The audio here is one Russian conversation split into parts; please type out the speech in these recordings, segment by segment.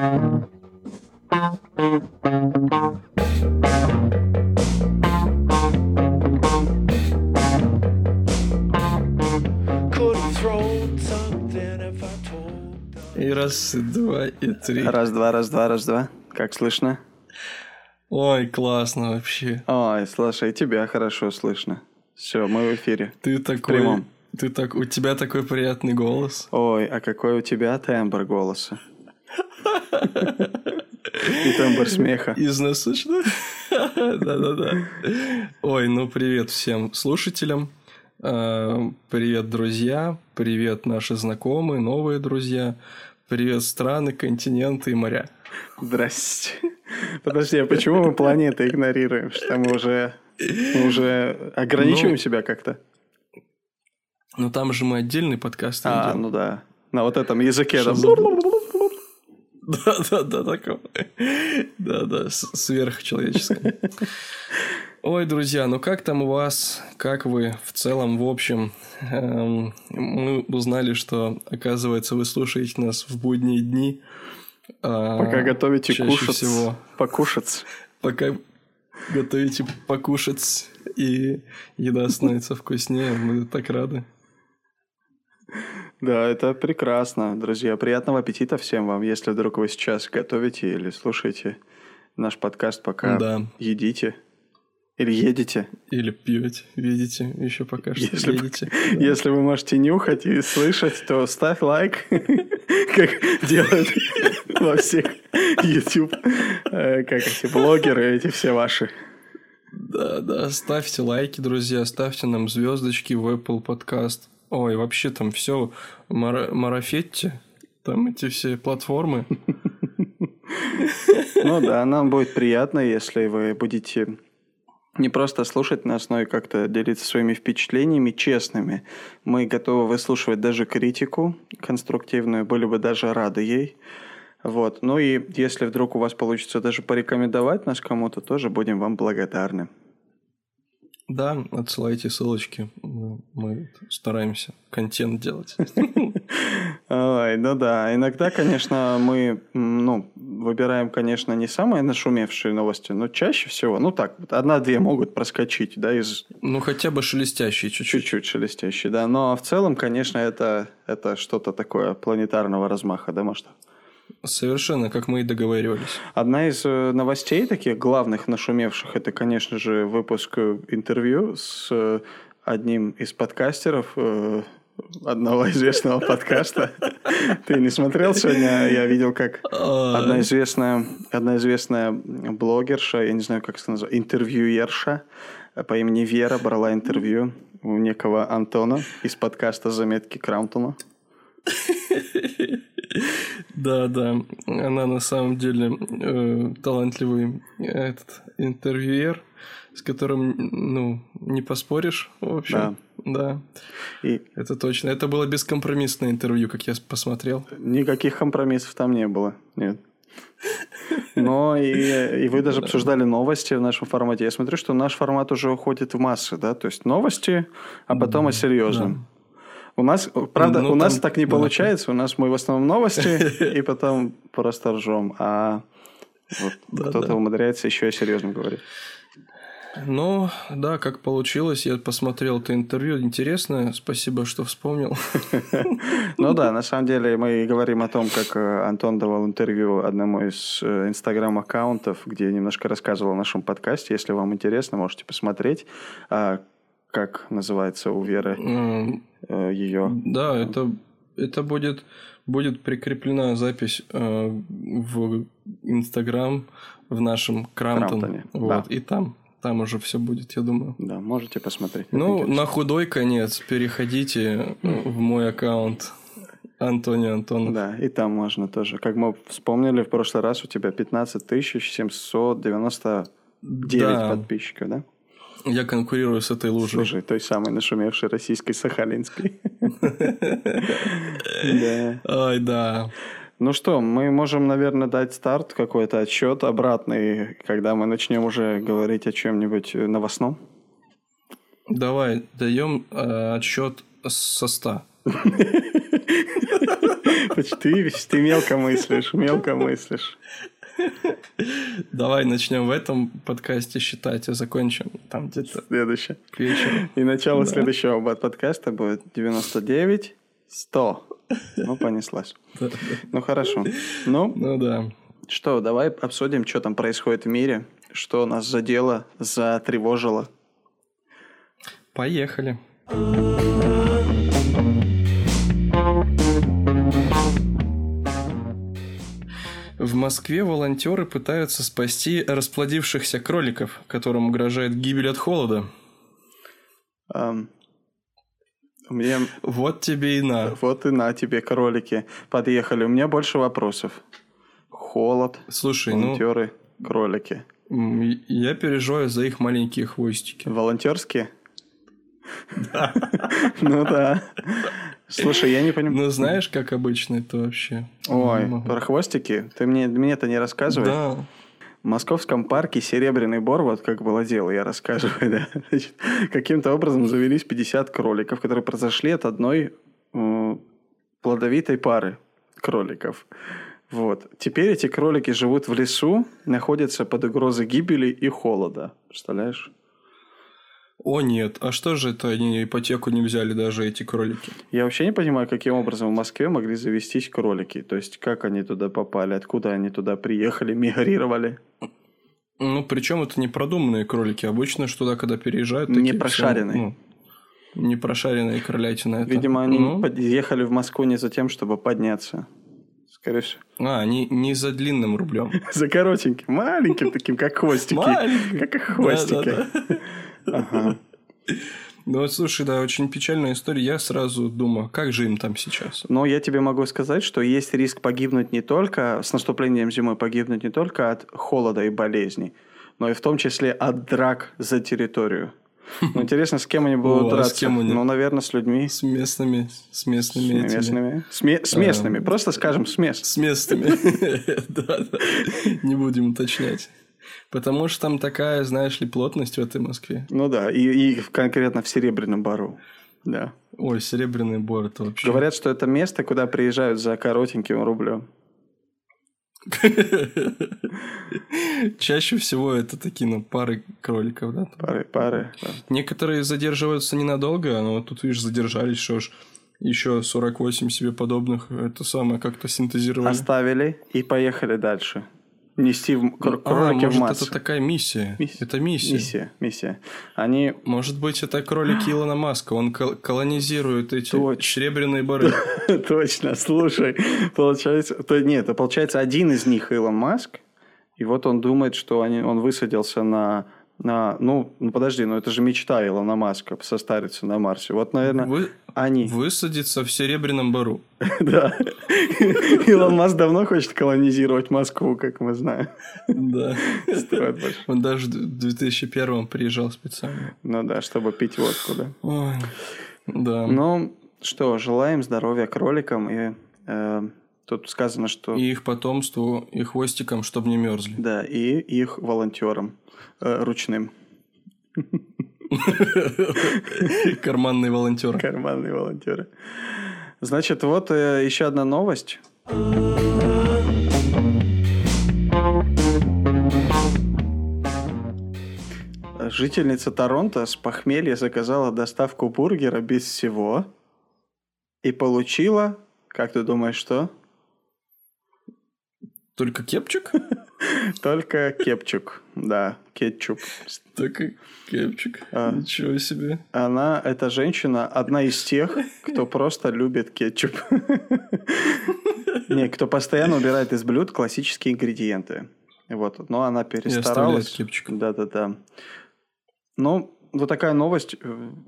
И раз, и два, и три. Раз, два, раз, два, раз, два. Как слышно? Ой, классно вообще. Ой, слушай, тебя хорошо слышно. Все, мы в эфире. Ты такой... Прямом. Ты так... У тебя такой приятный голос. Ой, а какой у тебя тембр голоса? И тембр смеха. Износочно. Да-да-да. Ой, ну привет всем слушателям. А, Привет, друзья. Привет, наши знакомые, новые друзья. Привет, страны, континенты и моря. Здрасте. Подожди, а почему мы планеты игнорируем? Что мы уже, мы уже ограничиваем Ну, себя как-то? Ну там же мы отдельный подкаст А, ведем. ну да. На вот этом языке. Что да. за- Да-да-да, такого. Да-да, с- сверхчеловеческое. Ой, друзья, ну как там у вас? Как вы в целом, в общем? Эм, Мы узнали, что, оказывается, вы слушаете нас в будние дни. а, Пока готовите кушать, всего. покушать. Пока готовите покушать, и еда становится вкуснее. Мы так рады. Да, это прекрасно, друзья. Приятного аппетита всем вам, если вдруг вы сейчас готовите или слушаете наш подкаст, пока Да. едите или едете. Или пьете, видите, еще пока что Если, едете. если вы можете нюхать и слышать, то ставь лайк, как делают во всех YouTube, э, как эти блогеры, эти все ваши. Да, да, ставьте лайки, друзья, ставьте нам звездочки в Apple Podcast. Ой, вообще там все марафетте, там эти все платформы. Ну да, нам будет приятно, если вы будете не просто слушать нас, но и как-то делиться своими впечатлениями честными. Мы готовы выслушивать даже критику конструктивную, были бы даже рады ей. Вот. Ну и если вдруг у вас получится даже порекомендовать нас кому-то, тоже будем вам благодарны. Да, отсылайте ссылочки. Мы- Мы стараемся контент делать. Ой, ну да, иногда, конечно, мы ну, выбираем, конечно, не самые нашумевшие новости, но чаще всего, ну так, одна-две могут проскочить, да, из Ну, хотя бы шелестящий чуть-чуть. чуть-чуть шелестящие, да, но в целом, конечно, это, это что-то такое планетарного размаха, да, может? Совершенно, как мы и договаривались. Одна из э, новостей таких главных нашумевших, это, конечно же, выпуск э, интервью с э, одним из подкастеров одного известного подкаста. Ты не смотрел сегодня? Я видел, как одна известная, одна известная блогерша, я не знаю, как это называется, интервьюерша по имени Вера брала интервью у некого Антона из подкаста «Заметки Краунтона». Да, да. Она на самом деле э, талантливый э, этот интервьюер, с которым, ну, не поспоришь, в общем. Да. И Это точно. Это было бескомпромиссное интервью, как я посмотрел. Никаких компромиссов там не было. Нет. Но и, и вы даже обсуждали новости в нашем формате. Я смотрю, что наш формат уже уходит в массы, да? То есть новости, а потом о серьезном. У нас, правда, Ну, у нас там, так не да. получается. У нас мы в основном новости и потом просто ржем. А вот Да, кто-то да. умудряется еще о серьезном говорить. Ну, да, как получилось. Я посмотрел это интервью. Интересное. Спасибо, что вспомнил. Ну да, на самом деле мы говорим о том, как э, Антон давал интервью одному из э, инстаграм-аккаунтов, где немножко рассказывал о нашем подкасте. Если вам интересно, можете посмотреть. Как называется у Веры М, э, ее? Да, это, это будет, будет прикреплена запись э, в Инстаграм в нашем Крамптон. Крамптоне, Вот, да. и там. Там уже все будет, я думаю. Да, можете посмотреть. Ну, на худой конец переходите э, в мой аккаунт Антония Антонов. Да, и там можно тоже. Как мы вспомнили в прошлый раз, у тебя 15 799 Да. подписчиков, да? Я конкурирую с этой лужей. Слушай, той самой нашумевшей российской Сахалинской. Ай, да. Ну что, мы можем, наверное, дать старт, какой-то отчет обратный, когда мы начнем уже говорить о чем-нибудь новостном. Давай, даем э, отсчет со 100. Ты, ты мелко мыслишь, мелко мыслишь. Давай начнем в этом подкасте считать, и закончим там где-то Следующее. к вечеру. И начало следующего бат- подкаста будет 99, 100. Ну, понеслась. Да. Ну, хорошо. Ну, Ну да. что, давай обсудим, что там происходит в мире, что нас задело, затревожило. Поехали. В Москве волонтеры пытаются спасти расплодившихся кроликов, которым угрожает гибель от холода. Ам, Мне Вот тебе и на. вот и на тебе кролики подъехали. У меня больше вопросов. Холод, Слушай, ну, волонтеры, кролики. м, я переживаю за их маленькие хвостики. Волонтерские? Ну да. Слушай, я не понимаю. Ну, знаешь, как обычно это вообще? Ой, про хвостики? Ты мне, мне это не рассказывай. Да. В Московском парке Серебряный Бор, вот как было дело, я рассказываю, да. Значит, каким-то образом завелись 50 кроликов, которые произошли от одной плодовитой пары кроликов. Вот. Теперь эти кролики живут в лесу, находятся под угрозой гибели и холода. Представляешь? О, нет. А что же это они ипотеку не взяли даже эти кролики? Я вообще не понимаю, каким образом в Москве могли завестись кролики. То есть, как они туда попали, откуда они туда приехали, мигрировали. Ну, причем это не продуманные кролики. Обычно, что туда, когда переезжают... Не такие прошаренные. все, ну, не прошаренные кролятина. Это. Видимо, они Ну, подъехали в Москву не за тем, чтобы подняться. Скорее всего. А, они не за длинным рублем. За коротеньким, маленьким таким, как хвостики. Как хвостики. Ага. Ну вот, слушай, да, очень печальная история. Я сразу думаю, как же им там сейчас? Но я тебе могу сказать, что есть риск погибнуть не только, с наступлением зимы погибнуть не только от холода и болезней, но и в том числе от драк за территорию. Ну, интересно, с кем они будут О, а с драться? кем они? Ну, наверное, с людьми. С местными, с С местными этими- местными. С, ме- с местными. Просто скажем, с мест. С местными. Да, да. Не будем уточнять. Потому что там такая, знаешь ли, плотность в этой Москве. Ну да, и, и конкретно в Серебряном Бару. Да. Ой, Серебряный Бор, это вообще... Говорят, что это место, куда приезжают за коротеньким рублем. Чаще всего это такие, ну, пары кроликов, да? Пары, пары. да. Некоторые задерживаются ненадолго, но тут, видишь, задержались, что ж, еще 48 себе подобных, это самое как-то синтезировали. Оставили и поехали дальше. Нести в, кр- А, кролики в может, массу. это такая миссия. Мисс- Это миссия. Миссия, миссия. Они Может быть, это кролики Илона Маска. Он кол- колонизирует эти Точно. серебряные бары. Точно, слушай, получается, то, нет, это получается один из них Илон Маск, и вот он думает, что они, он высадился на, на, ну, ну, подожди, ну это же мечта Илона Маска состариться на Марсе. Вот, наверное, Вы- они, Высадиться в серебряном бару. да. Илон Маск давно хочет колонизировать Москву, как мы знаем. Да. Он даже в 2001 приезжал специально. Ну да, чтобы пить водку, да. Ой. Да. Ну, что, желаем здоровья кроликам, и э, тут сказано, что... И их потомству, и хвостикам, чтобы не мерзли. Да, и их волонтерам ручным. Карманные волонтеры. Карманные волонтеры. Значит, вот э, еще одна новость. Жительница Торонто с похмелья заказала доставку бургера без всего и получила, как ты думаешь, что? Только кепчик? Только кепчук. Да, кетчуп. Только кепчик. А. Ничего себе. Она, эта женщина, одна из тех, кто просто любит кетчуп. Не, кто постоянно убирает из блюд классические ингредиенты. Вот, но она перестаралась. Да-да-да. Ну, вот такая новость.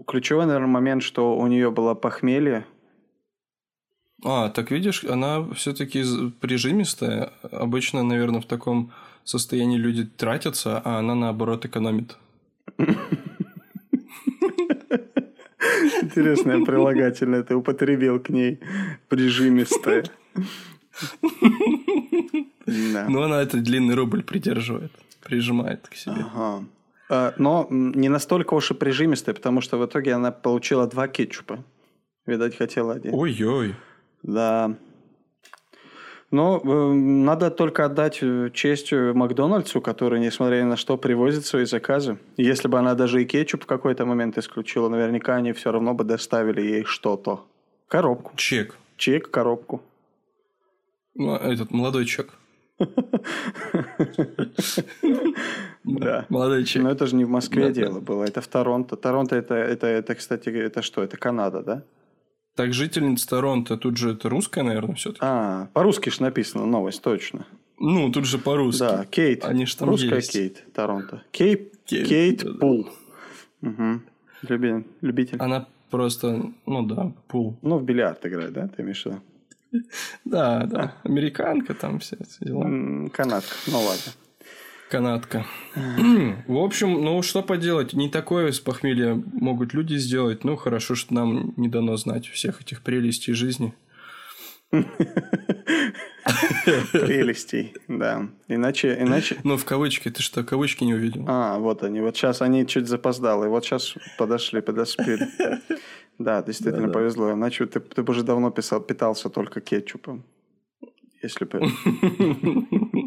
Ключевой, наверное, момент, что у нее было похмелье. А, так видишь, она все-таки прижимистая. Обычно, наверное, в таком состоянии люди тратятся, а она наоборот экономит. Интересное прилагательное ты употребил к ней. Прижимистое. Да. Но она этот длинный рубль придерживает, прижимает к себе. Ага. А, Но не настолько уж и прижимистая, потому что в итоге она получила два кетчупа. Видать, хотела один. Ой-ой. Да. Но э, надо только отдать э, честь э, Макдональдсу, который, несмотря ни на что, привозит свои заказы. Если бы она даже и кетчуп в какой-то момент исключила, наверняка они все равно бы доставили ей что-то. Коробку. Чек. Чек, коробку. Ну, этот молодой чек. Да. Молодой чек. Но это же не в Москве дело было, это в Торонто. Торонто это, это, это, кстати, это что? Это Канада, да? Так, жительница Торонто, тут же это русская, наверное, все-таки. А, по-русски ж написано новость, точно. Ну, тут же по-русски. Да, Кейт. Они ж там Русская есть. Кейт, Торонто. Кейт, Кейт, Кейт да-да. Пул. Угу. Люби- любитель. Она просто, ну да, пул. Ну, в бильярд играет, да, ты имеешь в виду? Да, да. Американка там все эти дела. Канадка, ну ладно. Канадка. В общем, ну что поделать, не такое с похмелья могут люди сделать. Ну, хорошо, что нам не дано знать всех этих прелестей жизни. Прелестей, да. Иначе, иначе... Ну, в кавычки, ты что, кавычки не увидел? А, вот они. Вот сейчас они чуть запоздалы. Вот сейчас подошли, подоспели. Да, действительно Да-да. повезло. Иначе ты, ты бы уже давно писал, питался только кетчупом. Если бы...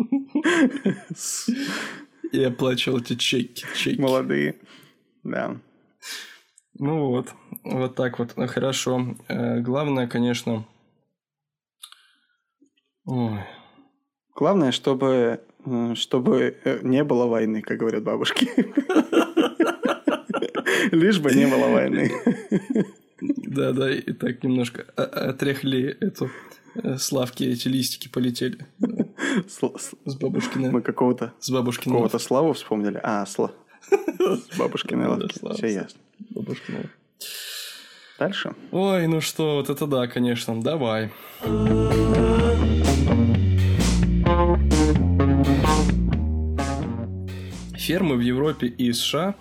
Я оплачивал эти чеки. чеки. Молодые. Да. Ну вот, вот так вот. Хорошо. Э, Главное, конечно... Ой. Главное, чтобы, чтобы э, не было войны, как говорят бабушки. Лишь бы не было войны. Да, да, и так немножко о- отряхли эту э, славки, эти листики полетели. С- бабушкиной. Мы какого-то С бабушкиной. какого-то славу вспомнили. А, сла. С бабушкиной лавки. Все ясно. Бабушкиной. Дальше. Ой, ну что, вот это да, конечно. Давай. Фермы в Европе и США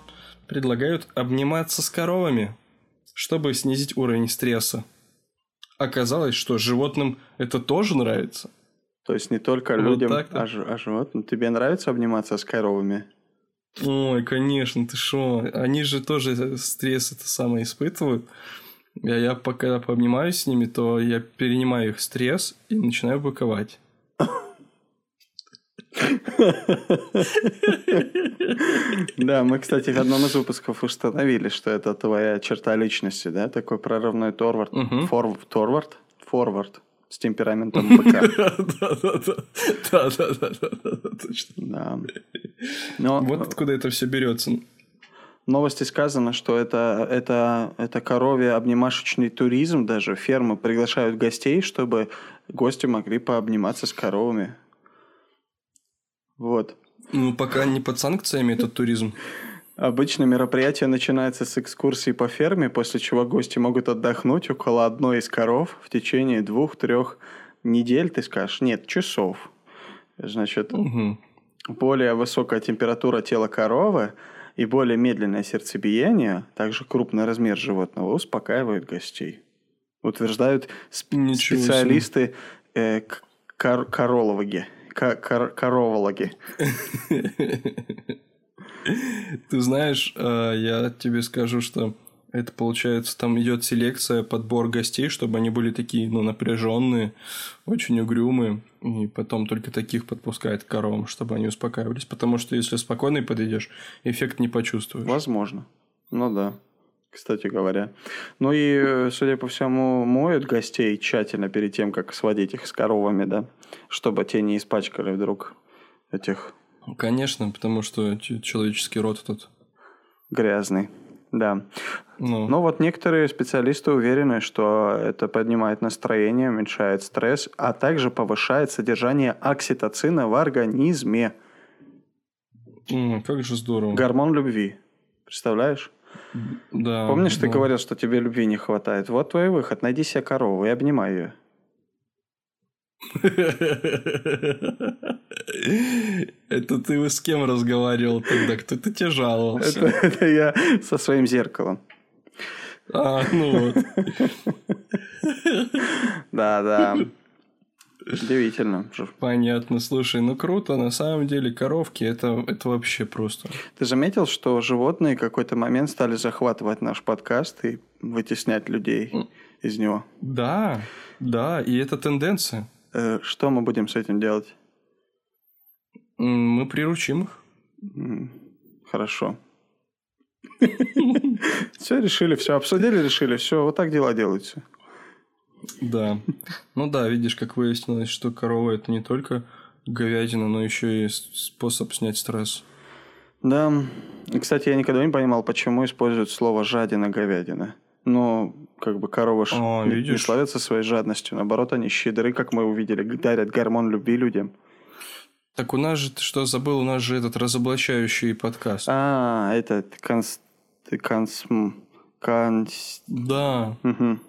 предлагают обниматься с коровами, чтобы снизить уровень стресса. Оказалось, что животным это тоже нравится. То есть не только Вот людям, так-то. а, ж- а животным. Тебе нравится обниматься с коровами? Ой, конечно, ты шо? Они же тоже стресс это самое испытывают. Я, я пока пообнимаюсь с ними, то я перенимаю их стресс и начинаю быковать. Да, мы, кстати, в одном из выпусков установили, что это твоя черта личности, да? Такой прорывной торвард. Мгм. Фор- Торвард? Форвард. С темпераментом быка. Да-да-да. Точно. Да. Но Вот откуда это все берется. в новости сказано, что это, это, это коровье обнимашечный туризм даже. Фермы приглашают гостей, чтобы гости могли пообниматься с коровами. Вот. Ну, пока не под санкциями этот туризм. Обычно мероприятие начинается с экскурсии по ферме, после чего гости могут отдохнуть около одной из коров в течение двух-трех недель, ты скажешь? Нет, часов. Значит, Мгм. более высокая температура тела коровы и более медленное сердцебиение, также крупный размер животного, успокаивают гостей. Утверждают сп- Ничего специалисты э, кор- корологи. Ко- кор- коровологи. Ты знаешь, э, я тебе скажу, что это получается, там идет селекция, подбор гостей, чтобы они были такие, ну, напряженные, очень угрюмые, и потом только таких подпускают к коровам, чтобы они успокаивались, потому что если спокойно подойдешь, эффект не почувствуешь. Возможно. Ну да, кстати говоря. Ну и, э, судя по всему, моют гостей тщательно перед тем, как сводить их с коровами, да? Чтобы те не испачкали вдруг этих Конечно, потому что человеческий род этот, грязный. Да. ну, Но вот некоторые специалисты уверены, что это поднимает настроение, уменьшает стресс, а также повышает содержание окситоцина в организме. м, как же здорово. Гормон любви. Представляешь? Да, Помнишь, ты да. говорил, что тебе любви не хватает? Вот твой выход. Найди себе корову и обнимай ее. Это ты с кем разговаривал тогда? Кто-то тебе жаловался? Это, это я со своим зеркалом. А, ну вот. Да, да. Удивительно. Понятно. Слушай, ну круто. На самом деле коровки это, это вообще просто. Ты заметил, что животные в какой-то момент стали захватывать наш подкаст и вытеснять людей из него? Да, да, и это тенденция. Э, Что мы будем с этим делать? Мы приручим их. Хорошо. Все решили, все обсудили, решили, все, вот так дела делаются. Да. Ну да, видишь, как выяснилось, что корова это не только говядина, но еще и способ снять стресс. Да. И, кстати, я никогда не понимал, почему используют слово жадина говядина. Ну, как бы коровы ж А, не, не славятся своей жадностью. Наоборот, они щедры, как мы увидели, дарят гормон любви людям. Так у нас же, ты что забыл, у нас же этот разоблачающий подкаст. А, этот конс... конс... конс... Да. Мгм.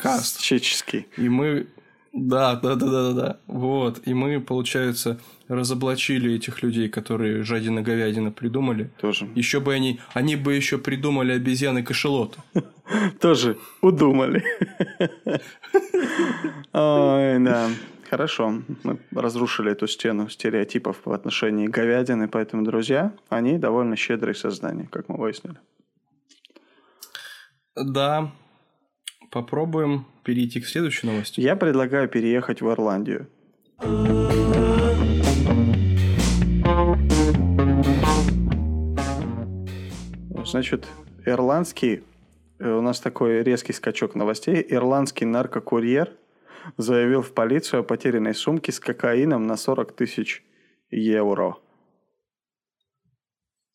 Каст. Чеческий. И мы... Да, да, да, да, да, да. Вот. И мы, получается, разоблачили этих людей, которые жадина говядина придумали. Тоже. Еще бы они... Они бы еще придумали обезьяны кашелот. Тоже удумали. Ой, да. Хорошо. Мы разрушили эту стену стереотипов в отношении говядины, поэтому, друзья, они довольно щедрые создания, как мы выяснили. Да. Попробуем перейти к следующей новости. Я предлагаю переехать в Ирландию. Значит, ирландский, э, у нас такой резкий скачок новостей, ирландский наркокурьер заявил в полицию о потерянной сумке с кокаином на 40 тысяч евро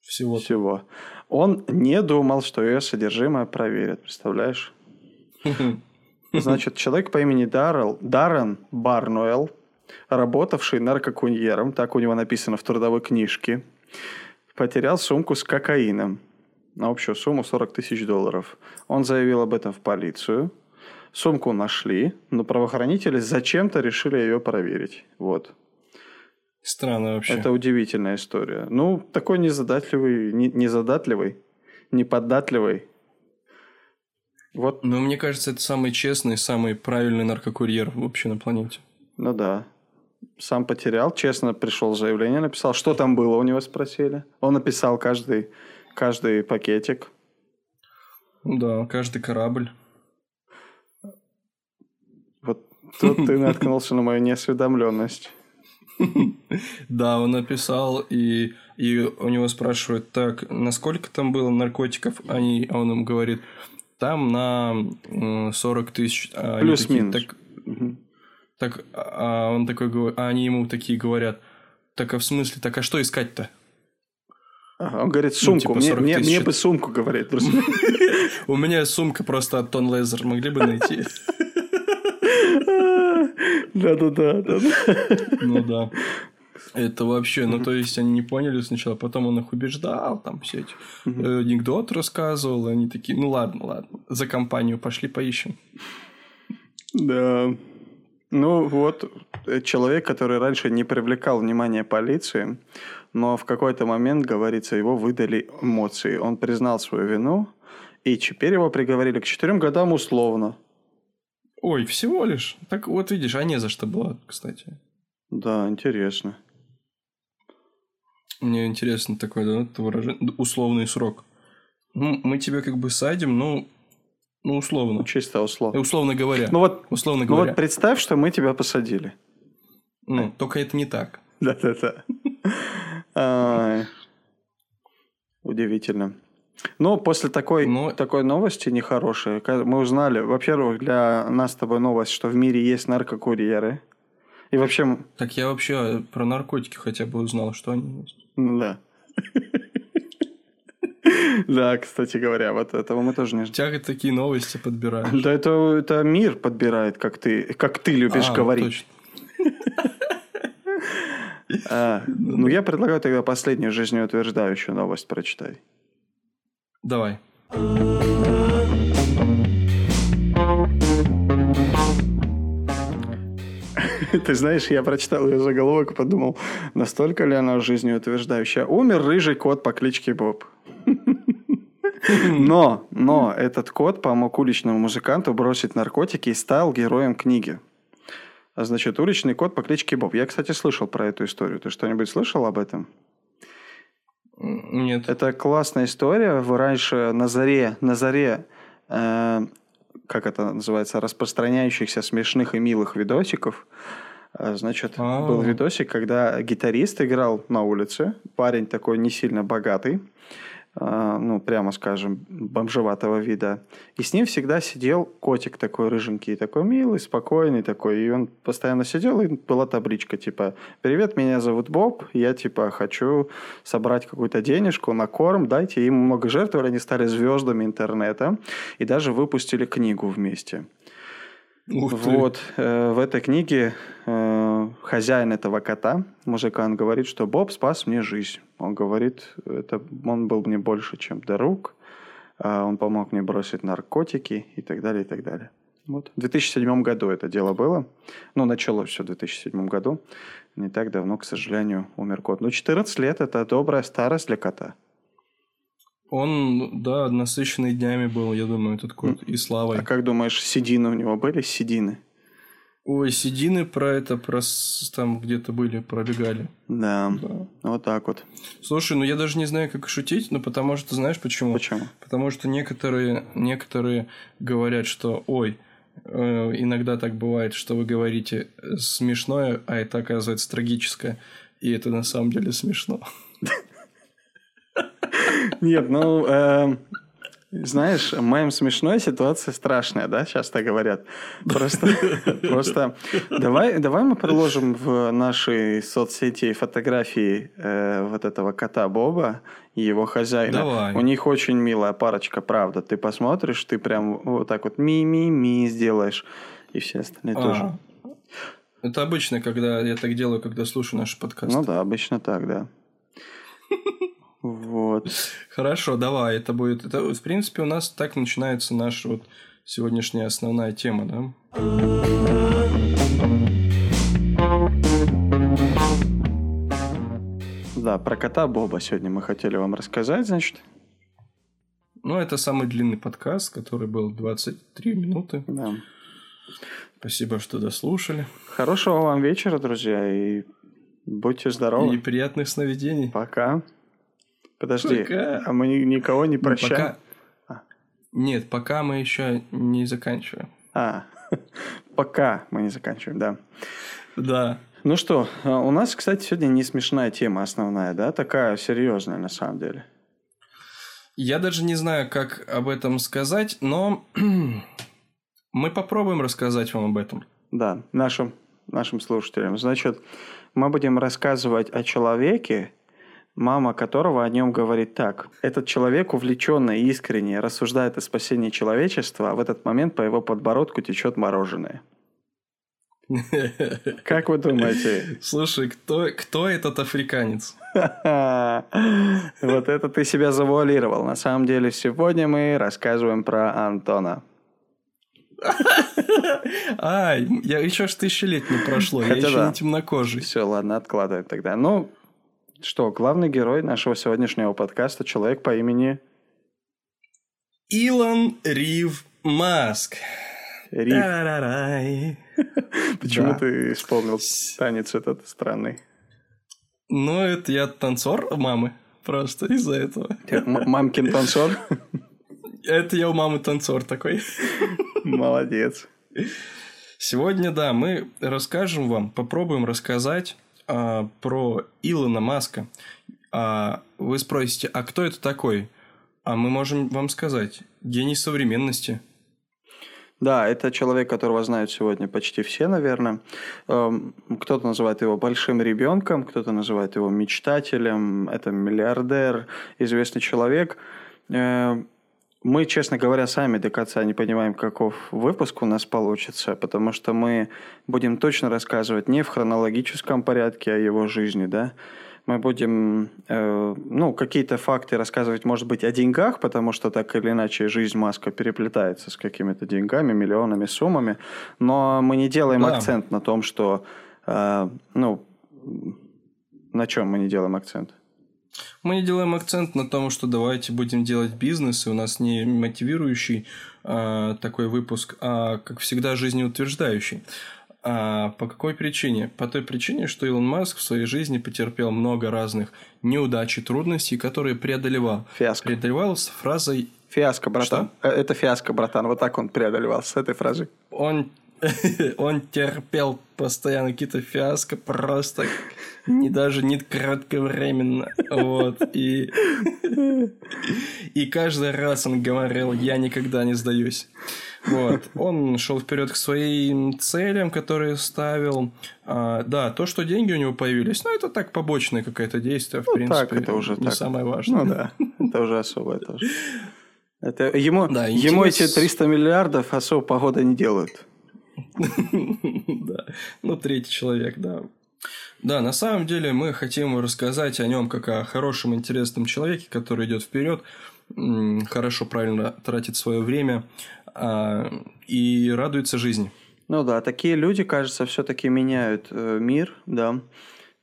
Всего. всего. Он не думал, что ее содержимое проверят, представляешь? Значит, человек по имени Даррел, Даррен Барнуэлл, работавший наркокуньером, так у него написано в трудовой книжке, потерял сумку с кокаином на общую сумму 40 тысяч долларов. Он заявил об этом в полицию. Сумку нашли, но правоохранители зачем-то решили ее проверить. Вот. Странно вообще. Это удивительная история. Ну, такой незадатливый, не, незадатливый, неподатливый. Вот, Но мне кажется, это самый честный, самый правильный наркокурьер вообще на планете. ну да. Сам потерял, честно пришел заявление, написал. Что там было, у него спросили. Он написал каждый, каждый пакетик. Да, каждый корабль. Вот тут ты наткнулся на мою неосведомленность. Да, он написал, и, и у него спрашивают, так, насколько там было наркотиков? Они, а он им говорит, там на м, 40 тысяч. А Плюс-минус. Так, так, а он такой, говорит- а они ему такие говорят, так а в смысле, так а что искать-то? Ага, он говорит, сумку. типа мне, 40 мне- мне бы сумку, говорит. У меня сумка просто от Тон Лезер, могли бы найти? Да-да-да. да. Ну да. Это вообще, ну то есть они не поняли сначала, потом он их убеждал, там все эти э, анекдот рассказывал, они такие, ну ладно, ладно, за компанию пошли поищем. Да. Ну вот, э, человек, который раньше не привлекал внимание полиции, но в какой-то момент, говорится, его выдали эмоции. Он признал свою вину, и теперь его приговорили к четырем годам условно. Ой, всего лишь. Так вот видишь, а не за что было, кстати. Да, интересно. Мне интересно такое, да, выражение, условный срок. Ну, мы тебе как бы садим, ну, ну условно. Ну, чисто условно. Условно говоря. Ну вот, условно ну говоря. вот представь, что мы тебя посадили. Ну, только это не так. Да-да-да. Удивительно. Ну, после такой, Ну- такой новости нехорошей, мы узнали, во-первых, для нас с тобой новость, что в мире есть наркокурьеры. И вообще, Так я вообще про наркотики хотя бы узнал, что они есть. ну да. Да, кстати говоря, вот этого мы тоже не ждали. Тяга такие новости подбираешь. Да это, это мир подбирает, как ты, как ты любишь А, говорить. А, ну, я предлагаю тогда последнюю жизнеутверждающую новость прочитай. Давай. Ты знаешь, я прочитал ее заголовок и подумал, настолько ли она жизнеутверждающая. Умер рыжий кот по кличке Боб. Но, но этот кот помог уличному музыканту бросить наркотики и стал героем книги. А значит, уличный кот по кличке Боб. Я, кстати, слышал про эту историю. Ты что-нибудь слышал об этом? Нет. Это классная история. Вы раньше на заре, на заре э, как это называется, распространяющихся смешных и милых видосиков. А, Значит, А. был видосик, когда гитарист играл на улице, парень такой не сильно богатый, ну, прямо скажем, бомжеватого вида. И с ним всегда сидел котик такой рыженький, такой милый, спокойный такой. И он постоянно сидел, и была табличка типа «Привет, меня зовут Боб, я типа хочу собрать какую-то денежку на корм, дайте». Им много жертвовали, они стали звездами интернета и даже выпустили книгу вместе. Вот, э, в этой книге э, хозяин этого кота, музыкант, говорит, что Боб спас мне жизнь. Он говорит, это он был мне больше, чем друг. А Он помог мне бросить наркотики и так далее, и так далее. Вот. В 2007 году это дело было. Ну, началось все в 2007 году. Не так давно, к сожалению, умер кот. Ну, 14 лет – это добрая старость для кота. Он, да, насыщенный днями был, я думаю, этот кот. И славой. А как думаешь, седины у него были? Седины? Ой, седины про это, про там где-то были, пробегали. Да. Да. Вот так вот. Слушай, ну я даже не знаю, как шутить, но потому что, знаешь почему? Почему? Потому что некоторые, некоторые говорят, что ой, э, иногда так бывает, что вы говорите э, смешное, а это оказывается трагическое. И это на самом деле смешно. Нет, ну, эм, знаешь, мем смешной, ситуация страшная, да, сейчас так говорят. Просто, просто давай, давай мы приложим в наши соцсети фотографии э, вот этого кота Боба и его хозяина. Давай. У них очень милая парочка, правда. Ты посмотришь, ты прям вот так вот ми-ми-ми сделаешь, и все остальные тоже. А, Это обычно, когда я так делаю, когда слушаю наш подкаст. Ну да, обычно так, да. Вот. Хорошо, давай, это будет... Это, в принципе, у нас так начинается наша вот сегодняшняя основная тема, да? Да, про кота Боба сегодня мы хотели вам рассказать, значит. Ну, это самый длинный подкаст, который был 23 минуты. Да. Спасибо, что дослушали. Хорошего вам вечера, друзья, и будьте здоровы. И приятных сновидений. Пока. Подожди, Пока. а мы ни- никого не Ну, прощаем? пока- А. Нет, пока мы еще не заканчиваем. А, пока мы не заканчиваем, да. Да. Ну что, а, у нас, кстати, сегодня не смешная тема основная, да? Такая серьезная на самом деле. Я даже не знаю, как об этом сказать, но мы попробуем рассказать вам об этом. Да, нашим, нашим слушателям. Значит, мы будем рассказывать о человеке, мама которого о нем говорит так. Этот человек увлеченно и искренне рассуждает о спасении человечества, а в этот момент по его подбородку течет мороженое. Как вы думаете? Слушай, кто, кто этот африканец? Вот это ты себя завуалировал. На самом деле, сегодня мы рассказываем про Антона. Ай, я еще ж тысячи лет не прошло, я еще не темнокожий. Все, ладно, откладываем тогда. Ну, что, главный герой нашего сегодняшнего подкаста – человек по имени Илон Рив Маск. Тарарарай. Почему Да. ты вспомнил танец этот странный? Ну, это я танцор мамы. Просто из-за этого. Мамкин танцор? Это я у мамы танцор такой. Молодец. Сегодня, да, мы расскажем вам, попробуем рассказать а, про Илона Маска. А, вы спросите, а кто это такой? А мы можем вам сказать, гений современности. Да, это человек, которого знают сегодня почти все, наверное. Эм, Кто-то называет его большим ребенком, кто-то называет его мечтателем. Это миллиардер, известный человек. Мы, честно говоря, сами до конца не понимаем, каков выпуск у нас получится, потому что мы будем точно рассказывать не в хронологическом порядке о его жизни, да, мы будем, э, ну, какие-то факты рассказывать, может быть, о деньгах, потому что так или иначе жизнь Маска переплетается с какими-то деньгами, миллионами, суммами, но мы не делаем Да. акцент на том, что, э, ну, на чем мы не делаем акцент? Мы делаем акцент на том, что давайте будем делать бизнес, и у нас не мотивирующий а, такой выпуск, а, как всегда, жизнеутверждающий. А по какой причине? По той причине, что Илон Маск в своей жизни потерпел много разных неудач и трудностей, которые преодолевал. Фиаско. Преодолевал с фразой Фиаско, братан. Что? Э, это фиаско, братан. Вот так он преодолевал с этой фразы. Он, он терпел постоянно какие-то фиаско просто не даже не кратковременно. Вот. И, и каждый раз он говорил, я никогда не сдаюсь. Вот. Он шел вперед к своим целям, которые ставил. А, да, то, что деньги у него появились, ну, это так побочное какое-то действие, в ну, принципе. Так, это уже не так. самое важное. Ну да, это уже особое тоже. Это ему, да, ему эти 300 миллиардов особо погода не делают. Да, ну третий человек, да. Да, на самом деле мы хотим рассказать о нем как о хорошем, интересном человеке, который идет вперед, хорошо, правильно тратит свое время а, и радуется жизни. Ну да, такие люди, кажется, все-таки меняют э, мир, да.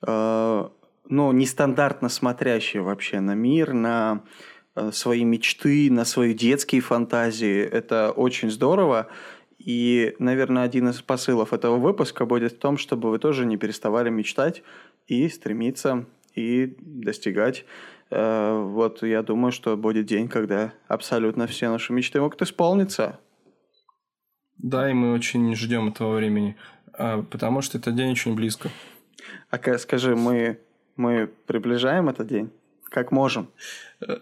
Э, ну, нестандартно смотрящие вообще на мир, на Э, свои мечты, на свои детские фантазии. Это очень здорово. И, наверное, один из посылов этого выпуска будет в том, чтобы вы тоже не переставали мечтать и стремиться, и достигать. Э, вот я думаю, что будет день, когда абсолютно все наши мечты могут исполниться. Да, и мы очень ждем этого времени, а, потому что этот день очень близко. А скажи, мы, мы приближаем этот день? Как можем? Э,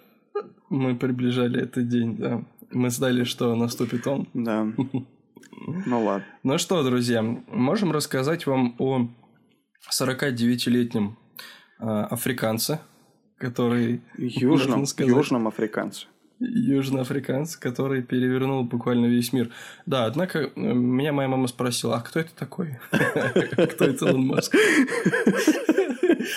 мы приближали этот день, да. Мы знали, что наступит он. Да. Ну ладно. Ну что, друзья, можем рассказать вам о 49-летнем а, африканце, который... Южном, южном африканце. Южноафриканец, который перевернул буквально весь мир. Да, однако э, меня моя мама спросила, а кто это такой? Кто это Илон Маск?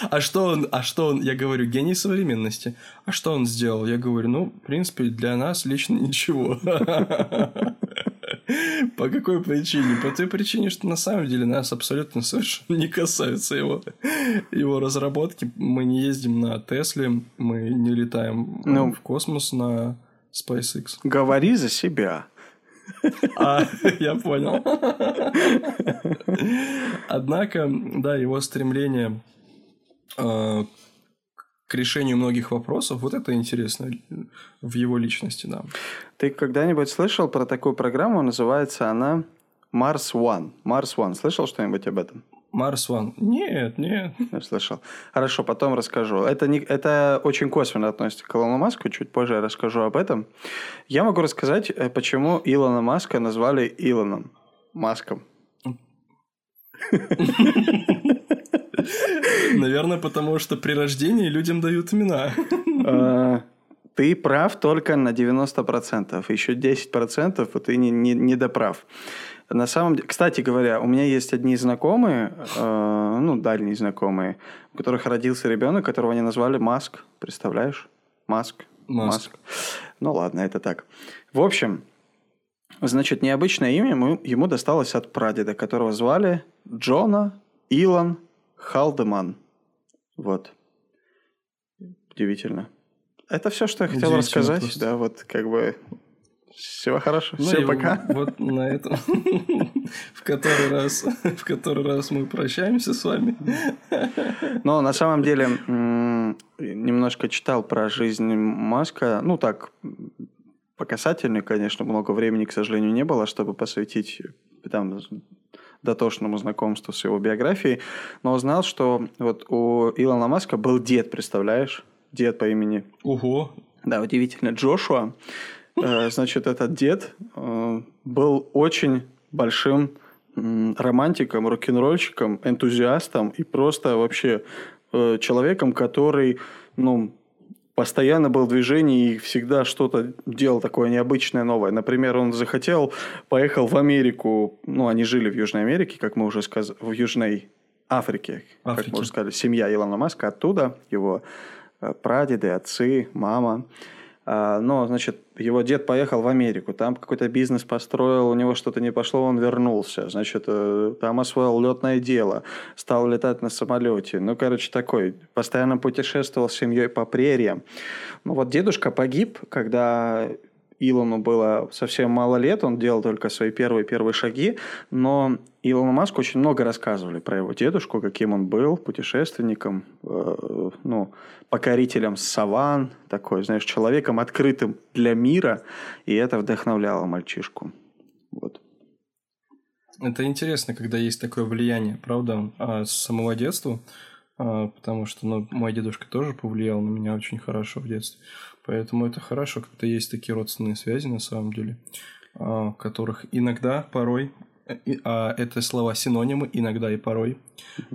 А что он, а что он, я говорю, гений современности. А что он сделал? Я говорю, ну, в принципе, для нас лично ничего. По какой причине? По той причине, что на самом деле нас абсолютно совершенно не касаются его, его разработки. Мы не ездим на Тесле, мы не летаем ну, в космос на SpaceX. Говори за себя. А, я понял. Однако, да, его стремление э, к решению многих вопросов, вот это интересно в его личности, да. Ты когда-нибудь слышал про такую программу? Называется она Mars One. Mars One. Слышал что-нибудь об этом? Марс Ван. Нет, нет. Не слышал. Хорошо, потом расскажу. Это, не, это очень косвенно относится к Илону Маску. Чуть позже я расскажу об этом. Я могу рассказать, э, почему Илона Маска назвали Илоном Маском. Наверное, потому что при рождении людям дают имена. Ты прав только на 90%. Еще 10% ты не, не, не доправ. На самом деле, кстати говоря, у меня есть одни знакомые, э, ну, дальние знакомые, у которых родился ребенок, которого они назвали Маск. Представляешь? Маск. Маск. Маск. Ну ладно, это так. В общем, значит, необычное имя ему, ему досталось от прадеда, которого звали Джона Илон Халдеман. Вот. Удивительно. Это все, что я хотел рассказать. Просто. Да, вот как бы всего хорошего. Ну, Всем пока. Вот на этом в который раз в который раз мы прощаемся с вами. Но на самом деле немножко читал про жизнь Маска. Ну так, по касательной, конечно, много времени, к сожалению, не было, чтобы посвятить там дотошному знакомству с его биографией, но узнал, что вот у Илона Маска был дед, представляешь? Дед по имени... Ого! Да, удивительно. Джошуа. Э, значит, этот дед э, был очень большим романтиком, рок-н-ролльщиком, энтузиастом и просто вообще э, человеком, который, ну, постоянно был в движении и всегда что-то делал такое необычное, новое. Например, он захотел, поехал в Америку, ну, они жили в Южной Америке, как мы уже сказали, в Южной Африке, Африке. как мы уже сказали, семья Илона Маска оттуда, его прадеды, отцы, мама. А, но, значит, его дед поехал в Америку, там какой-то бизнес построил, у него что-то не пошло, он вернулся. Значит, э, там освоил летное дело, стал летать на самолете. Ну, короче, такой, постоянно путешествовал с семьей по прериям. Ну, вот дедушка погиб, когда Илону было совсем мало лет, он делал только свои первые-первые шаги, но Илону Маску очень много рассказывали про его дедушку, каким он был, путешественником, э, ну, покорителем саван, такой, знаешь, человеком открытым для мира, и это вдохновляло мальчишку. Вот. Это интересно, когда есть такое влияние, правда, а с самого детства, а, потому что ну, мой дедушка тоже повлиял на меня очень хорошо в детстве. Поэтому это хорошо, когда есть такие родственные связи на самом деле, а, которых иногда, порой, а это слова синонимы, иногда и порой,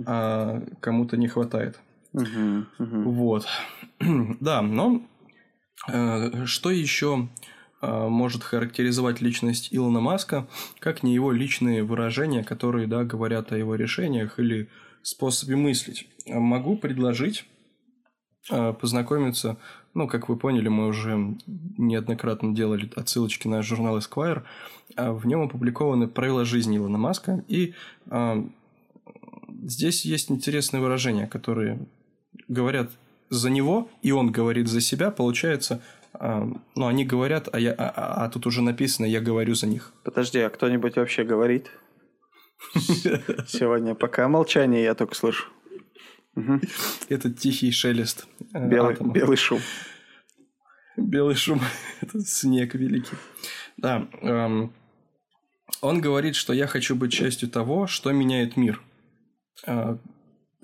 а, кому-то не хватает. Вот. да, но э, что еще а, может характеризовать личность Илона Маска, как не его личные выражения, которые да, говорят о его решениях или способе мыслить. Могу предложить а, познакомиться, ну, как вы поняли, мы уже неоднократно делали отсылочки на журнал Esquire, а в нем опубликованы правила жизни Илона Маска, и а, здесь есть интересные выражения, которые говорят за него, и он говорит за себя, получается, а, ну, они говорят, а, я, а, а тут уже написано, я говорю за них. Подожди, а кто-нибудь вообще говорит? Сегодня пока молчание я только слышу. Это тихий шелест. Э, белый, белый шум. Белый шум. Это снег великий. Да. Эм, он говорит, что я хочу быть частью того, что меняет мир. Э,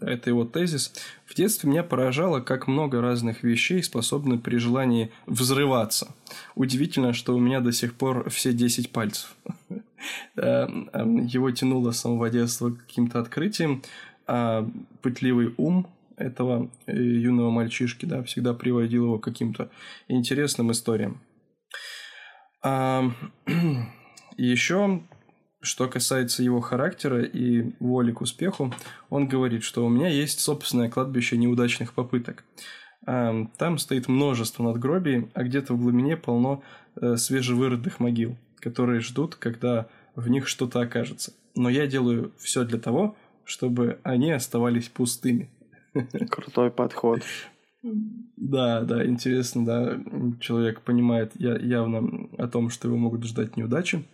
это его тезис. В детстве меня поражало, как много разных вещей способны при желании взрываться. Удивительно, что у меня до сих пор все 10 пальцев. Э, эм, его тянуло с самого детства к каким-то открытиям а пытливый ум этого э, юного мальчишки, да, всегда приводил его к каким-то интересным историям. А, еще, что касается его характера и воли к успеху, он говорит, что у меня есть собственное кладбище неудачных попыток. А, там стоит множество надгробий, а где-то в глубине полно э, свежевырытых могил, которые ждут, когда в них что-то окажется. Но я делаю все для того, чтобы они оставались пустыми. Крутой подход. Да, да, интересно, да, человек понимает явно о том, что его могут ждать неудачи.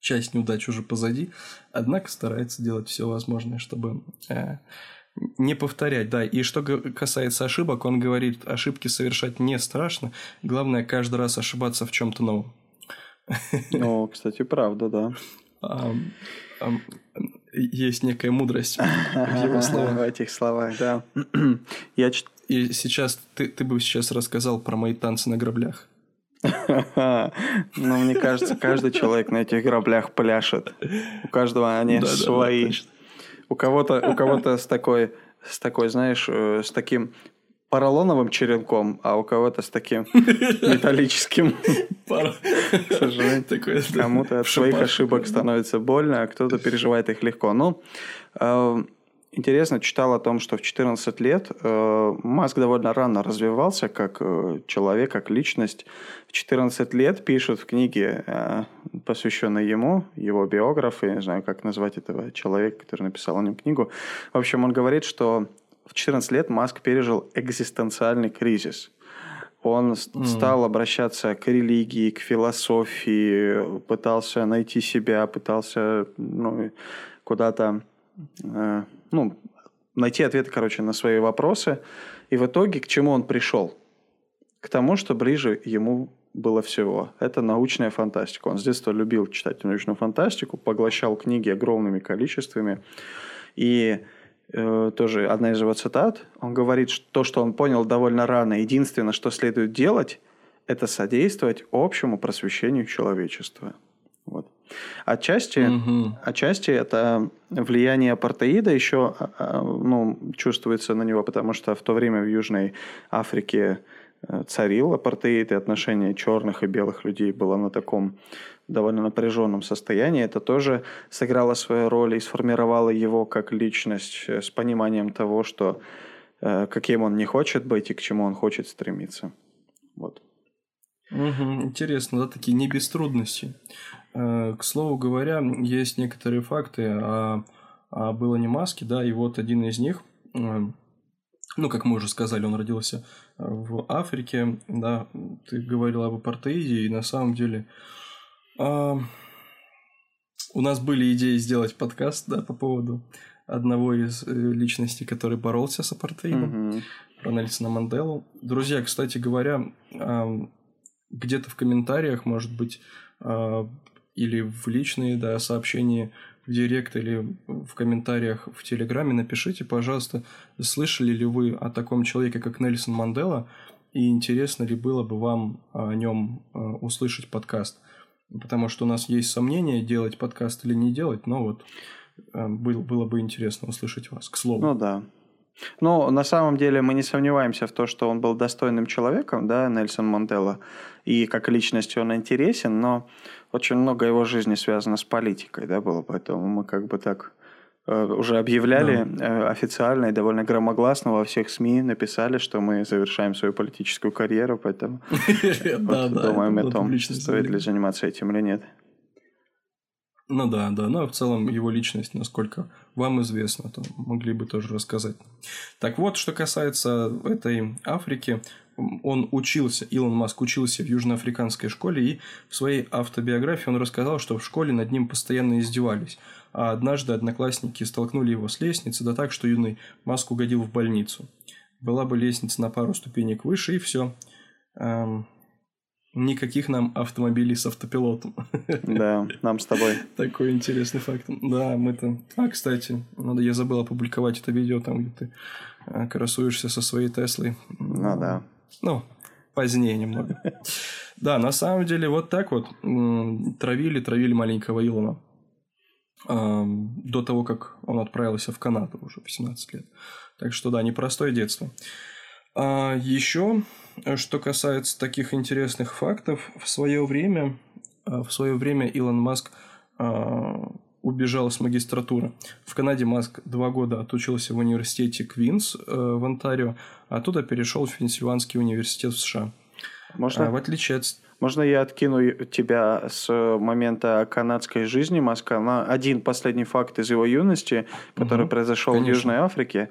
Часть неудач уже позади, однако старается делать все возможное, чтобы э, не повторять, да. И что касается ошибок, он говорит, ошибки совершать не страшно, главное каждый раз ошибаться в чем-то новом. Ну, кстати, правда, да есть некая мудрость в его словах. В этих словах, да. Я... И сейчас ты, ты бы сейчас рассказал про мои танцы на граблях. Ну, мне кажется, каждый человек на этих граблях пляшет. У каждого они свои. У кого-то, у кого-то с такой, с такой, знаешь, э, с таким поролоновым черенком, а у кого-то с таким металлическим. Кому-то от своих ошибок становится больно, а кто-то переживает их легко. Ну, э, интересно, читал о том, что в 14 лет э, Маск довольно рано развивался как э, человек, как личность. В 14 лет пишут в книге, посвященной ему, его биографы, не знаю, как назвать этого человека, который написал о нем книгу. В общем, он говорит, что в 14 лет Маск пережил экзистенциальный кризис. Он mm. стал обращаться к религии, к философии, пытался найти себя, пытался ну, куда-то э, ну, найти ответы, короче, на свои вопросы. И в итоге к чему он пришел? К тому, что ближе ему было всего. Это научная фантастика. Он с детства любил читать научную фантастику, поглощал книги огромными количествами. И тоже одна из его цитат, он говорит, что то, что он понял довольно рано, единственное, что следует делать, это содействовать общему просвещению человечества. Вот. Отчасти, угу. отчасти это влияние апартеида еще а, а, ну, чувствуется на него, потому что в то время в Южной Африке э, царил апартеид, и отношение черных и белых людей было на таком довольно напряженном состоянии, это тоже сыграло свою роль и сформировало его как личность э, с пониманием того, что э, каким он не хочет быть и к чему он хочет стремиться. Вот. Угу, интересно, да, такие не без трудностей. Э, к слову говоря, есть некоторые факты о, о Беллане Маске, да, и вот один из них. Ну, как мы уже сказали, он родился в Африке, да, ты говорил об апартеиде, и на самом деле э, у нас были идеи сделать подкаст, да, по поводу одного из э, личностей, который боролся с апартеидом, mm-hmm. про Нельсона Манделу. Друзья, кстати говоря, э, где-то в комментариях, может быть, э, или в личные да, сообщения в директ или в комментариях в Телеграме напишите, пожалуйста, слышали ли вы о таком человеке, как Нельсон Мандела, и интересно ли было бы вам о нем э, услышать подкаст. Потому что у нас есть сомнения, делать подкаст или не делать, но вот э, было бы интересно услышать вас, к слову. Ну да. Ну, на самом деле мы не сомневаемся в том, что он был достойным человеком, да, Нельсон Мандела, и как личность он интересен, но очень много его жизни связано с политикой, да, было, поэтому мы как бы так э, уже объявляли да. Э, официально и довольно громогласно во всех СМИ написали, что мы завершаем свою политическую карьеру, поэтому думаем о том, стоит ли заниматься этим или нет. Ну да, да, ну а в целом его личность, насколько вам известно, то могли бы тоже рассказать. Так вот, что касается этой Африки, он учился, Илон Маск учился в южноафриканской школе, и в своей автобиографии он рассказал, что в школе над ним постоянно издевались. А однажды одноклассники столкнули его с лестницы, да так, что юный Маск угодил в больницу. Была бы лестница на пару ступенек выше, и все. Эм, никаких нам автомобилей с автопилотом. Да, нам с тобой. Такой интересный факт. Да, мы-то... А, кстати, надо, я забыл опубликовать это видео, там, где ты э, красуешься со своей Теслой. Ну, да. Ну, позднее немного. Да, на самом деле, вот так вот травили, травили маленького Илона до того, как он отправился в Канаду уже 18 лет. Так что да, непростое детство. А еще, что касается таких интересных фактов, в свое время, а, в свое время Илон Маск а, убежал с магистратуры. В Канаде Маск два года отучился в университете Квинс э, в Онтарио, а оттуда перешел в Пенсильванский университет в США. Можно? А, в отличие от... Можно я откину тебя с момента канадской жизни Маска на один последний факт из его юности, который угу, произошел конечно. в Южной Африке.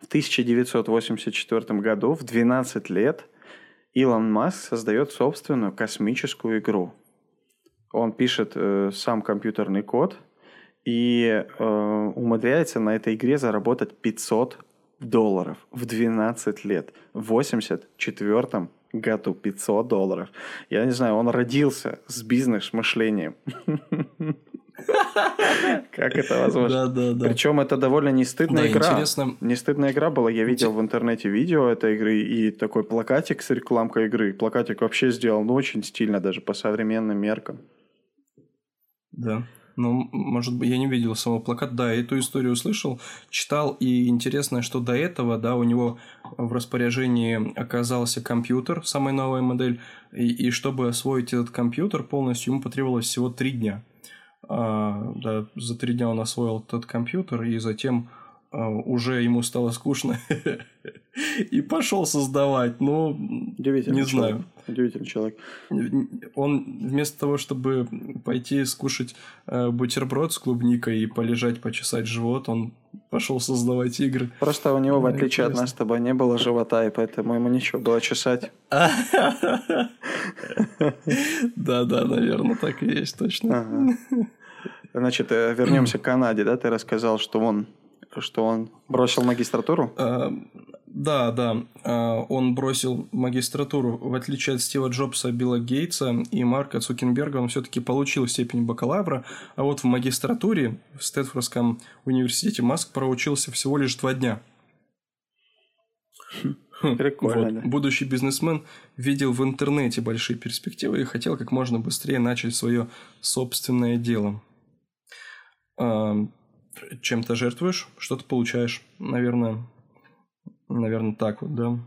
В 1984 году, в 12 лет, Илон Маск создает собственную космическую игру. Он пишет э, сам компьютерный код – и э, умудряется на этой игре заработать 500 долларов в 12 лет. В 84 году 500 долларов. Я не знаю, он родился с бизнес-мышлением. Как это возможно? Да, да, да. Причем это довольно не стыдная игра. Интересно. Не стыдная игра была. Я видел в интернете видео этой игры и такой плакатик с рекламкой игры. Плакатик вообще сделал ну, очень стильно, даже по современным меркам. Да. Ну, может быть, я не видел самого плаката. Да, эту историю услышал, читал, и интересно, что до этого, да, у него в распоряжении оказался компьютер, самая новая модель, и, и чтобы освоить этот компьютер полностью, ему потребовалось всего три дня. А, да, за три дня он освоил этот компьютер, и затем уже ему стало скучно и пошел создавать. Ну, не знаю. Удивительный человек. Он вместо того, чтобы пойти скушать э, бутерброд с клубникой и полежать, почесать живот, он пошел создавать игры. Просто у него, в отличие от нас с тобой, не было живота, и поэтому ему нечего было чесать. Да-да, наверное, так и есть, точно. Значит, э, вернемся к Канаде, да? Ты рассказал, что он что он бросил магистратуру? А, да, да. А, он бросил магистратуру. В отличие от Стива Джобса, Билла Гейтса и Марка Цукенберга, он все-таки получил степень бакалавра. А вот в магистратуре в Стэтфордском университете Маск проучился всего лишь два дня. Хм, прикольно, вот. да. Будущий бизнесмен видел в интернете большие перспективы и хотел как можно быстрее начать свое собственное дело. Чем-то жертвуешь, что-то получаешь. Наверное, наверное, так вот, да,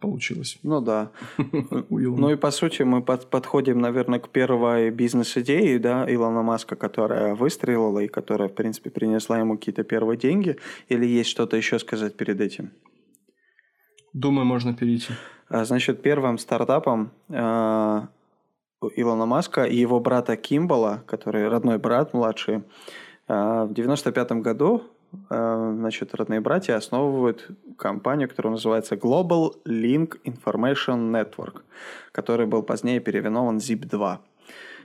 получилось. Ну да. ну и по сути мы под, подходим, наверное, к первой бизнес-идее, да, Илона Маска, которая выстрелила и которая, в принципе, принесла ему какие-то первые деньги. Или есть что-то еще сказать перед этим? Думаю, можно перейти. А, значит, первым стартапом э, Илона Маска и его брата Кимбала, который родной брат младший, в 95 году э, значит, родные братья основывают компанию, которая называется Global Link Information Network, который был позднее переименован ZIP-2.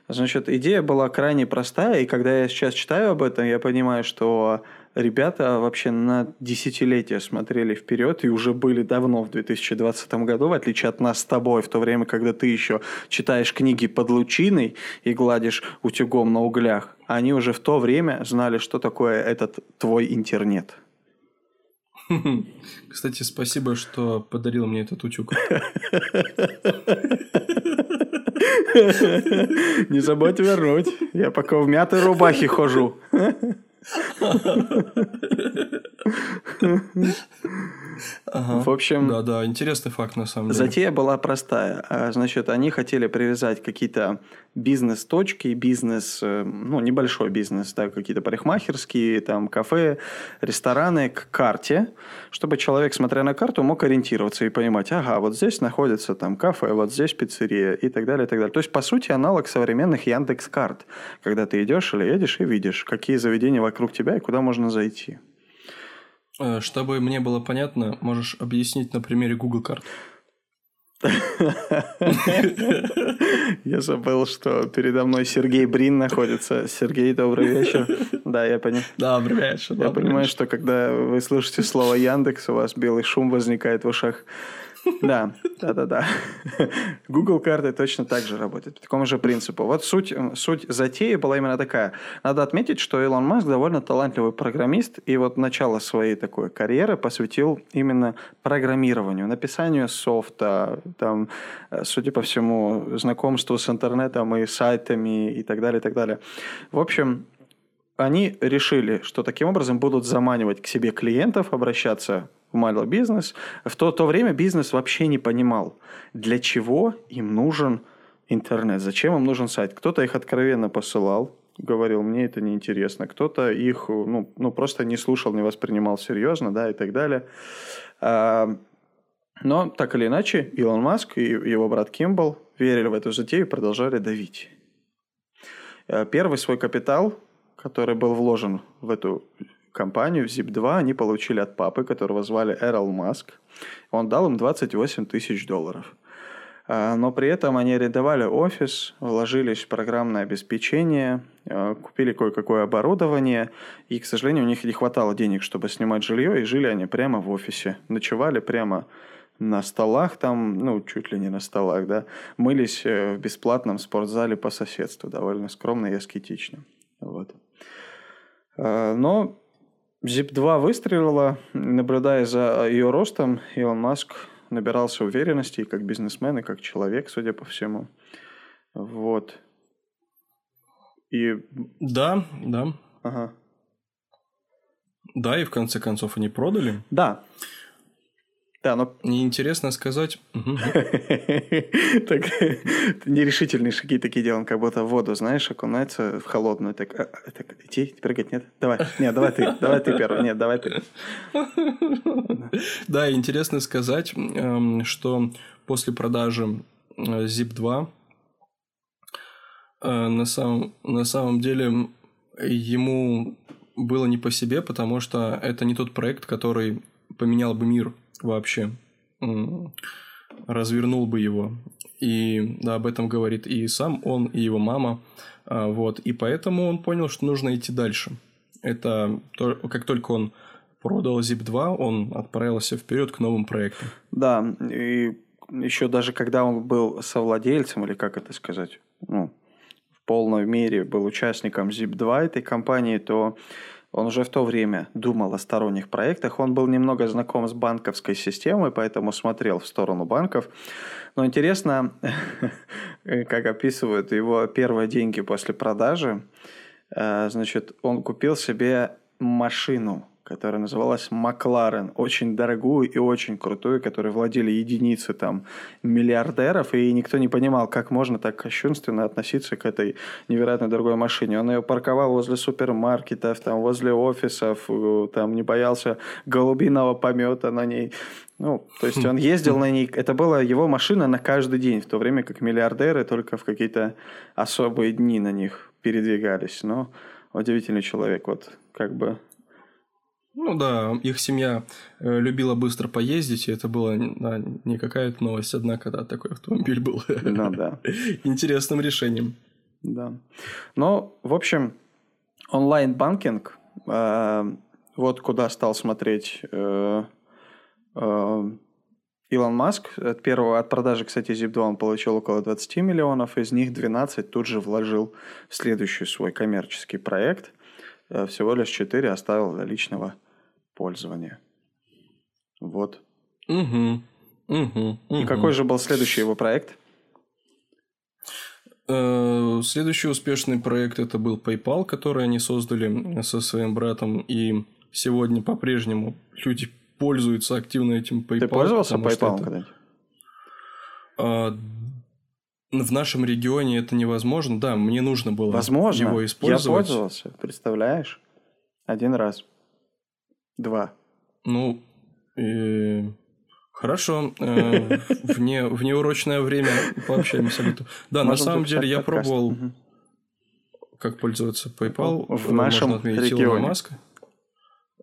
Значит, идея была крайне простая, и когда я сейчас читаю об этом, я понимаю, что ребята вообще на десятилетия смотрели вперед и уже были давно в 2020 году, в отличие от нас с тобой, в то время, когда ты еще читаешь книги под лучиной и гладишь утюгом на углях. Они уже в то время знали, что такое этот твой интернет. Кстати, спасибо, что подарил мне этот утюг. Не забудь вернуть. Я пока в мятой рубахе хожу. Ага. В общем... Да, да, интересный факт на самом деле. Затея была простая. А, значит, они хотели привязать какие-то бизнес-точки, бизнес, э, ну, небольшой бизнес, да, какие-то парикмахерские, там, кафе, рестораны к карте, чтобы человек, смотря на карту, мог ориентироваться и понимать, ага, вот здесь находится там кафе, вот здесь пиццерия и так далее, и так далее. То есть, по сути, аналог современных Яндекс-карт, когда ты идешь или едешь и видишь, какие заведения вокруг тебя и куда можно зайти. Э, чтобы мне было понятно, можешь объяснить на примере Google карт. Я забыл, что передо мной Сергей Брин находится. Сергей, добрый вечер. Да, я понял. Добрый вечер. Я понимаю, что когда вы слышите слово Яндекс, у вас белый шум возникает в ушах. Да, да, да, да. Google карты точно так же работают, по такому же принципу. Вот суть, суть затеи была именно такая. Надо отметить, что Илон Маск довольно талантливый программист, и вот начало своей такой карьеры посвятил именно программированию, написанию софта, там, судя по всему, знакомству с интернетом и сайтами и так далее, и так далее. В общем, они решили, что таким образом будут заманивать к себе клиентов, обращаться малый бизнес. В то, то время бизнес вообще не понимал, для чего им нужен интернет, зачем им нужен сайт. Кто-то их откровенно посылал, говорил, мне это неинтересно. Кто-то их ну, ну, просто не слушал, не воспринимал серьезно, да, и так далее. А, но, так или иначе, Илон Маск и его брат Кимбл верили в эту затею и продолжали давить. А, первый свой капитал, который был вложен в эту компанию Zip2 они получили от папы, которого звали Эрл Маск. Он дал им 28 тысяч долларов. А, но при этом они арендовали офис, вложились в программное обеспечение, а, купили кое-какое оборудование, и, к сожалению, у них не хватало денег, чтобы снимать жилье, и жили они прямо в офисе. Ночевали прямо на столах там, ну, чуть ли не на столах, да, мылись э, в бесплатном спортзале по соседству, довольно скромно и аскетично. Вот. А, но Zip2 выстрелила, наблюдая за ее ростом, Илон Маск набирался уверенности и как бизнесмен, и как человек, судя по всему. Вот. И... Да, да. Ага. Да, и в конце концов они продали. Да. Да, но... Неинтересно сказать. Так, нерешительные шаги такие делаем, как будто в воду, знаешь, окунается в холодную. Так, а, а, так идти, прыгать, нет? Давай, нет, давай ты, давай ты первый, нет, давай ты. Да, интересно сказать, эм, что после продажи э, Zip 2 э, на самом, на самом деле ему было не по себе, потому что это не тот проект, который поменял бы мир вообще развернул бы его. И да, об этом говорит и сам он, и его мама. А, вот. И поэтому он понял, что нужно идти дальше. Это то, как только он продал Zip2, он отправился вперед к новым проектам. Да, и еще даже когда он был совладельцем, или как это сказать, ну, в полной мере был участником Zip2 этой компании, то он уже в то время думал о сторонних проектах. Он был немного знаком с банковской системой, поэтому смотрел в сторону банков. Но интересно, как описывают его первые деньги после продажи. Э, значит, он купил себе машину которая называлась Макларен, очень дорогую и очень крутую, которой владели единицы там миллиардеров, и никто не понимал, как можно так кощунственно относиться к этой невероятно дорогой машине. Он ее парковал возле супермаркетов, там, возле офисов, э, там не боялся голубиного помета на ней. Ну, то есть он ездил на ней, это была его машина на каждый день, в то время как миллиардеры только в какие-то особые дни на них передвигались. Но удивительный человек, вот как бы Ну да, их семья э, любила быстро поездить, и это была да, не какая-то новость, однако, да, такой автомобиль был Ну да. интересным решением. Да. Ну, в общем, онлайн-банкинг, э, вот куда стал смотреть э, э, Илон Маск. От первого, от продажи, кстати, Zip2 он получил около 20 миллионов, из них 12 тут же вложил в следующий свой коммерческий проект. Э, всего лишь 4 оставил для личного пользования. Вот. Угу. Угу. И какой же был следующий его проект? Э, Следующий успешный проект это был PayPal, который они создали со своим братом, и сегодня по-прежнему люди пользуются активно этим PayPal. Ты пользовался PayPal это- когда-нибудь? В нашем регионе это невозможно. Да, мне нужно было Возможно. его Я использовать. пользовался, представляешь? Один раз. Два. Ну, э, хорошо. э, вне, внеурочное время пообщаемся. Да, на самом деле я пробовал, как пользоваться PayPal. В Можно нашем отметить регионе. Маска.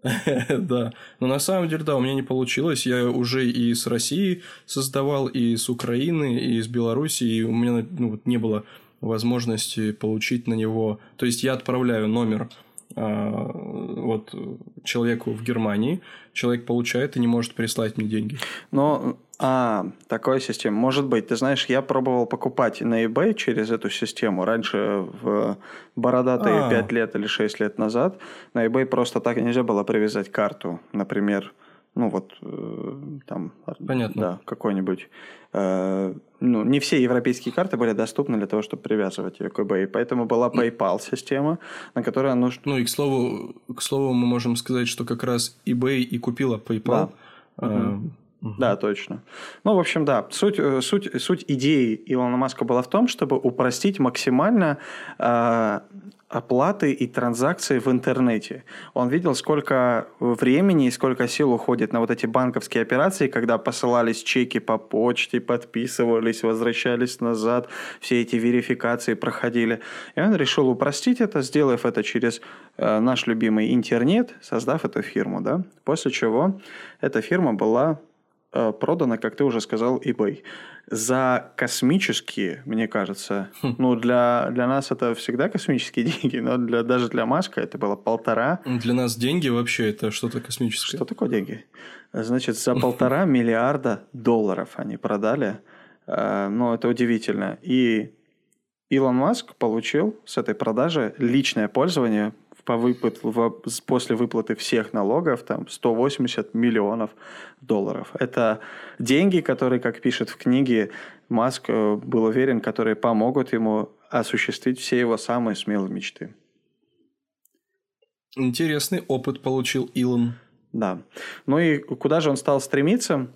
Да, но на самом деле, да, у меня не получилось. Я уже и с России создавал, и с Украины, и с Беларуси, и у меня ну, вот не было возможности получить на него... То есть, я отправляю номер а, вот человеку в Германии, человек получает и не может прислать мне деньги. Ну, а, такая система. Может быть. Ты знаешь, я пробовал покупать на eBay через эту систему. Раньше, в бородатые А. 5 лет или 6 лет назад, на eBay просто так нельзя было привязать карту. Например, ну вот э, там... Понятно. Да, какой-нибудь... э, ну, не все европейские карты были доступны для того, чтобы привязывать ее к eBay. Поэтому была PayPal-система, на которой нужно... Ну и к слову, к слову, мы можем сказать, что как раз eBay и купила PayPal. Да. А, Да, точно. Ну, в общем, да. Суть, э, суть, суть идеи Илона Маска была в том, чтобы упростить максимально э, оплаты и транзакции в интернете. Он видел, сколько времени и сколько сил уходит на вот эти банковские операции, когда посылались чеки по почте, подписывались, возвращались назад, все эти верификации проходили. И он решил упростить это, сделав это через э, наш любимый интернет, создав эту фирму. Да? После чего эта фирма была э, продана, как ты уже сказал, eBay. За космические, мне кажется, ну, для, для нас это всегда космические деньги, но для, даже для Маска это было полтора. Для нас деньги вообще это что-то космическое. Что такое деньги? Значит, за полтора миллиарда долларов они продали. Э, Ну, это удивительно. И Илон Маск получил с этой продажи личное пользование по выплат, после выплаты всех налогов там 180 миллионов долларов. Это деньги, которые, как пишет в книге, Маск э, был уверен, которые помогут ему осуществить все его самые смелые мечты. Интересный опыт получил Илон. Да. Ну и куда же он стал стремиться?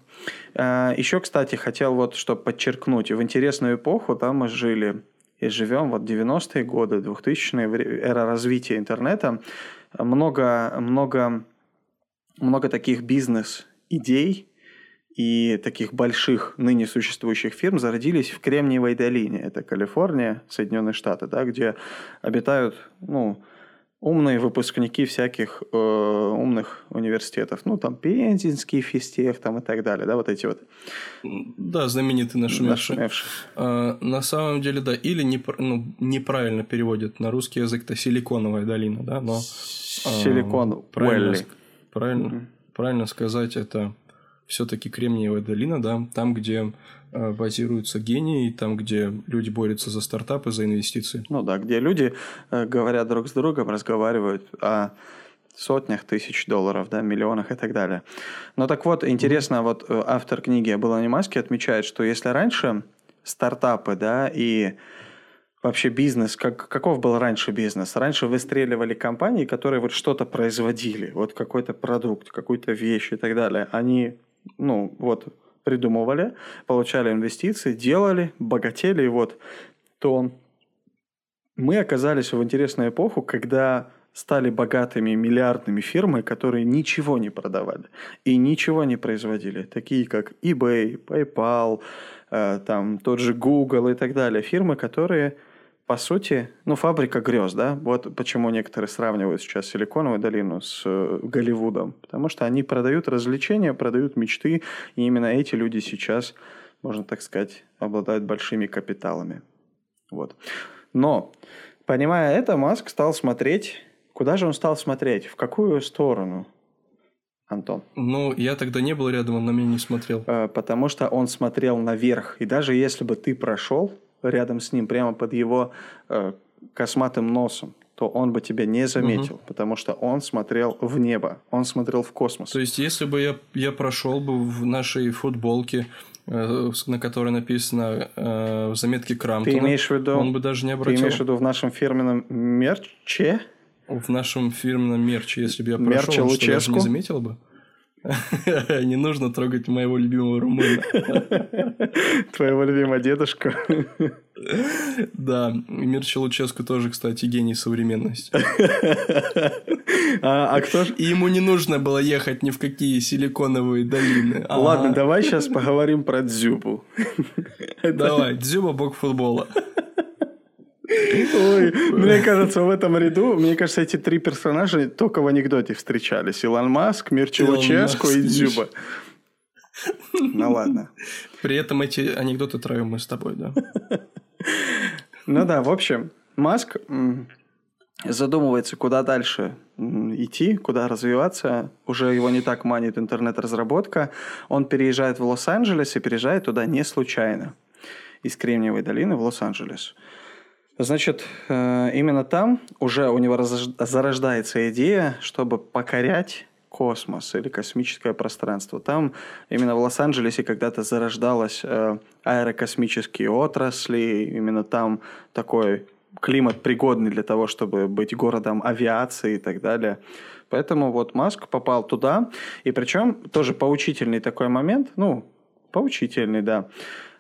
Э, Еще, кстати, хотел вот что подчеркнуть. В интересную эпоху, да, мы жили и живем, вот 90-е годы, 2000-е, вре- эра развития интернета. Много, много, много таких бизнес-идей и таких больших ныне существующих фирм зародились в Кремниевой долине. Это Калифорния, Соединенные Штаты, да, где обитают, ну, умные выпускники всяких э, умных университетов. Ну, там, Пензенский физтех, там, и так далее, да, вот эти вот Да, знаменитый нашумевший. нашумевшие. А, на самом деле, да, или непр- ну, неправильно переводят на русский язык, это силиконовая долина, да, но... а, Силикон правильно, Уэлли. ск- правильно, правильно сказать, это все-таки Кремниевая долина, да, там, где э, базируются гении, там, где люди борются за стартапы, за инвестиции. Ну да, где люди, э, говоря друг с другом, разговаривают о сотнях тысяч долларов, да, миллионах и так далее. Но так вот, интересно, вот э, автор книги об Илоне Маске отмечает, что если раньше стартапы, да, и вообще бизнес, как, каков был раньше бизнес? Раньше выстреливали компании, которые вот что-то производили, вот какой-то продукт, какую-то вещь и так далее. Они, ну, вот, придумывали, получали инвестиции, делали, богатели, и вот, то мы оказались в интересную эпоху, когда стали богатыми миллиардными фирмы, которые ничего не продавали и ничего не производили, такие как eBay, PayPal, э, там тот же Google и так далее, фирмы, которые по сути, ну, фабрика грез, да? Вот почему некоторые сравнивают сейчас Силиконовую долину с э, Голливудом. Потому что они продают развлечения, продают мечты, и именно эти люди сейчас, можно так сказать, обладают большими капиталами. Вот. Но, понимая это, Маск стал смотреть... Куда же он стал смотреть? В какую сторону? Антон? Ну, я тогда не был рядом, он на меня не смотрел. Э, потому что он смотрел наверх. И даже если бы ты прошел рядом с ним, прямо под его э, косматым носом, то он бы тебя не заметил, угу. потому что он смотрел в небо, он смотрел в космос. То есть, если бы я, я прошел бы в нашей футболке, э, на которой написано э, в заметке Крамтона, ты имеешь в виду, он бы даже не обратил. Ты имеешь в виду в нашем фирменном мерче? В нашем фирменном мерче, если бы я прошел, Мерче он что, даже не заметил бы? Не нужно трогать моего любимого румына. Твоего любимого дедушку. Да, Мирча Луческу тоже, кстати, гений современности. А, а кто же? И ему не нужно было ехать ни в какие силиконовые долины. Ладно, давай сейчас поговорим про Дзюбу. Давай, Дзюба бог футбола. Ой, мне кажется, в этом ряду, мне кажется, эти три персонажа только в анекдоте встречались. Илон Маск, Мирчи Луческу и Дзюба. Ну ладно. При этом эти анекдоты троем мы с тобой, да? Ну да, в общем, Маск задумывается, куда дальше идти, куда развиваться. Уже его не так манит интернет-разработка. Он переезжает в Лос-Анджелес и переезжает туда не случайно. Из Кремниевой долины в Лос-Анджелес. Значит, э, именно там уже у него зарождается идея, чтобы покорять космос или космическое пространство. Там именно в Лос-Анджелесе когда-то зарождалась э, аэрокосмические отрасли, именно там такой климат пригодный для того, чтобы быть городом авиации и так далее. Поэтому вот Маск попал туда, и причем тоже поучительный такой момент, ну, поучительный, да.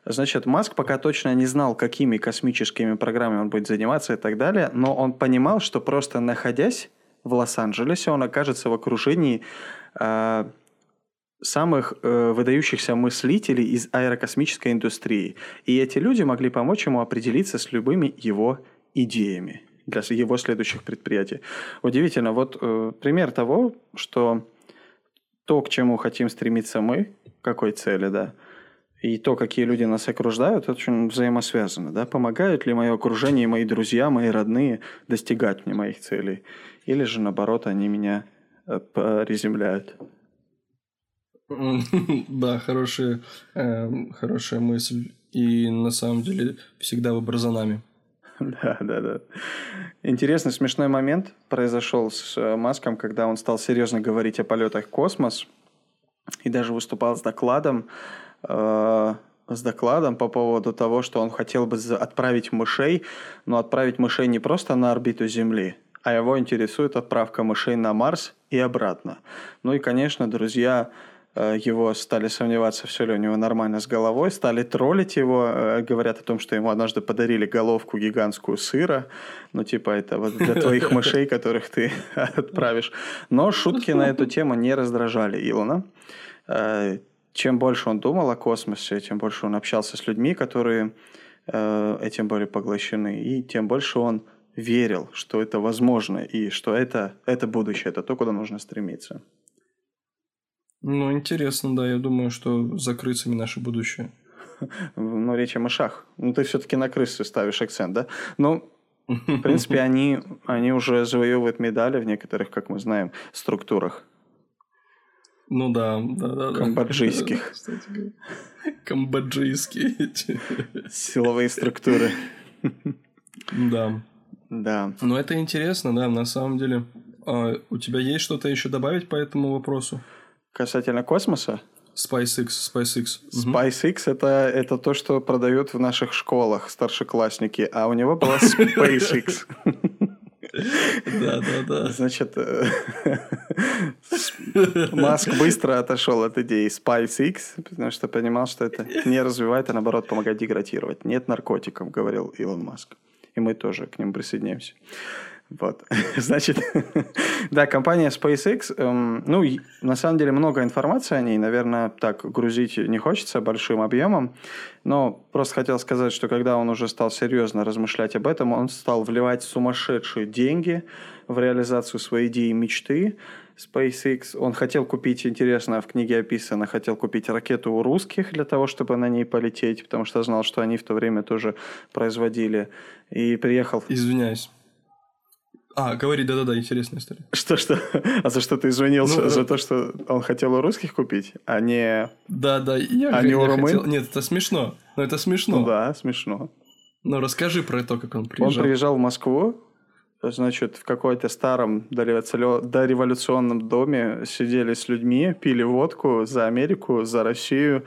Значит, Маск пока точно не знал, какими космическими программами он будет заниматься и так далее, но он понимал, что просто находясь в Лос-Анджелесе, он окажется в окружении э, самых э, выдающихся мыслителей из аэрокосмической индустрии. И эти люди могли помочь ему определиться с любыми его идеями для его следующих предприятий. Удивительно, вот э, пример того, что то, к чему хотим стремиться мы, какой цели, да, и то, какие люди нас окружают, это очень взаимосвязано. Да? Помогают ли мое окружение, мои друзья, мои родные достигать мне моих целей? Или же, наоборот, они меня э, приземляют? Да, хорошая, э, хорошая мысль. И на самом деле всегда выбор за нами. Да, да, да. Интересный, смешной момент произошел с э, Маском, когда он стал серьезно говорить о полетах в космос и даже выступал с докладом с докладом по поводу того, что он хотел бы отправить мышей, но отправить мышей не просто на орбиту Земли, а его интересует отправка мышей на Марс и обратно. Ну и, конечно, друзья э, его стали сомневаться, все ли у него нормально с головой, стали троллить его, э, говорят о том, что ему однажды подарили головку гигантскую сыра, ну типа это вот для твоих мышей, которых ты отправишь. Но шутки на эту тему не раздражали Илона э, чем больше он думал о космосе, тем больше он общался с людьми, которые э, этим были поглощены, и тем больше он верил, что это возможно, и что это, это будущее, это то, куда нужно стремиться. Ну, интересно, да, я думаю, что за крысами наше будущее. Ну, речь о мышах. Ну, ты все-таки на крысы ставишь акцент, да? Ну, в принципе, они, они уже завоевывают медали в некоторых, как мы знаем, структурах. Ну да, да, да. Камбоджийских. Камбоджийские. Силовые структуры. Да. Да. Но это интересно, да, на самом деле. А у тебя есть что-то еще добавить по этому вопросу? Касательно космоса? SpaceX, SpaceX. SpaceX это, это то, что продают в наших школах старшеклассники, а у него была SpaceX. Да, да, да. Значит, э, Маск быстро отошел от идеи SpaceX, потому что понимал, что это не развивает, а наоборот помогает деградировать. Нет наркотиков, говорил Илон Маск. И мы тоже к ним присоединяемся. Вот, значит, да, компания SpaceX, эм, ну, на самом деле много информации о ней, наверное, так грузить не хочется большим объемом, но просто хотел сказать, что когда он уже стал серьезно размышлять об этом, он стал вливать сумасшедшие деньги в реализацию своей идеи и мечты, SpaceX. Он хотел купить, интересно, в книге описано, хотел купить ракету у русских для того, чтобы на ней полететь, потому что знал, что они в то время тоже производили. И приехал... Извиняюсь. А, говори, да-да-да, интересная история. Что-что? А за что ты извинился? Ну, за то, что он хотел у русских купить, а не... Да-да, я, а не у румын? Хотел... Нет, это смешно. Ну, это смешно. Ну, да, смешно. Ну, расскажи про то, как он приезжал. Он приезжал в Москву, значит, в какой-то старом дореволюционном доме сидели с людьми, пили водку за Америку, за Россию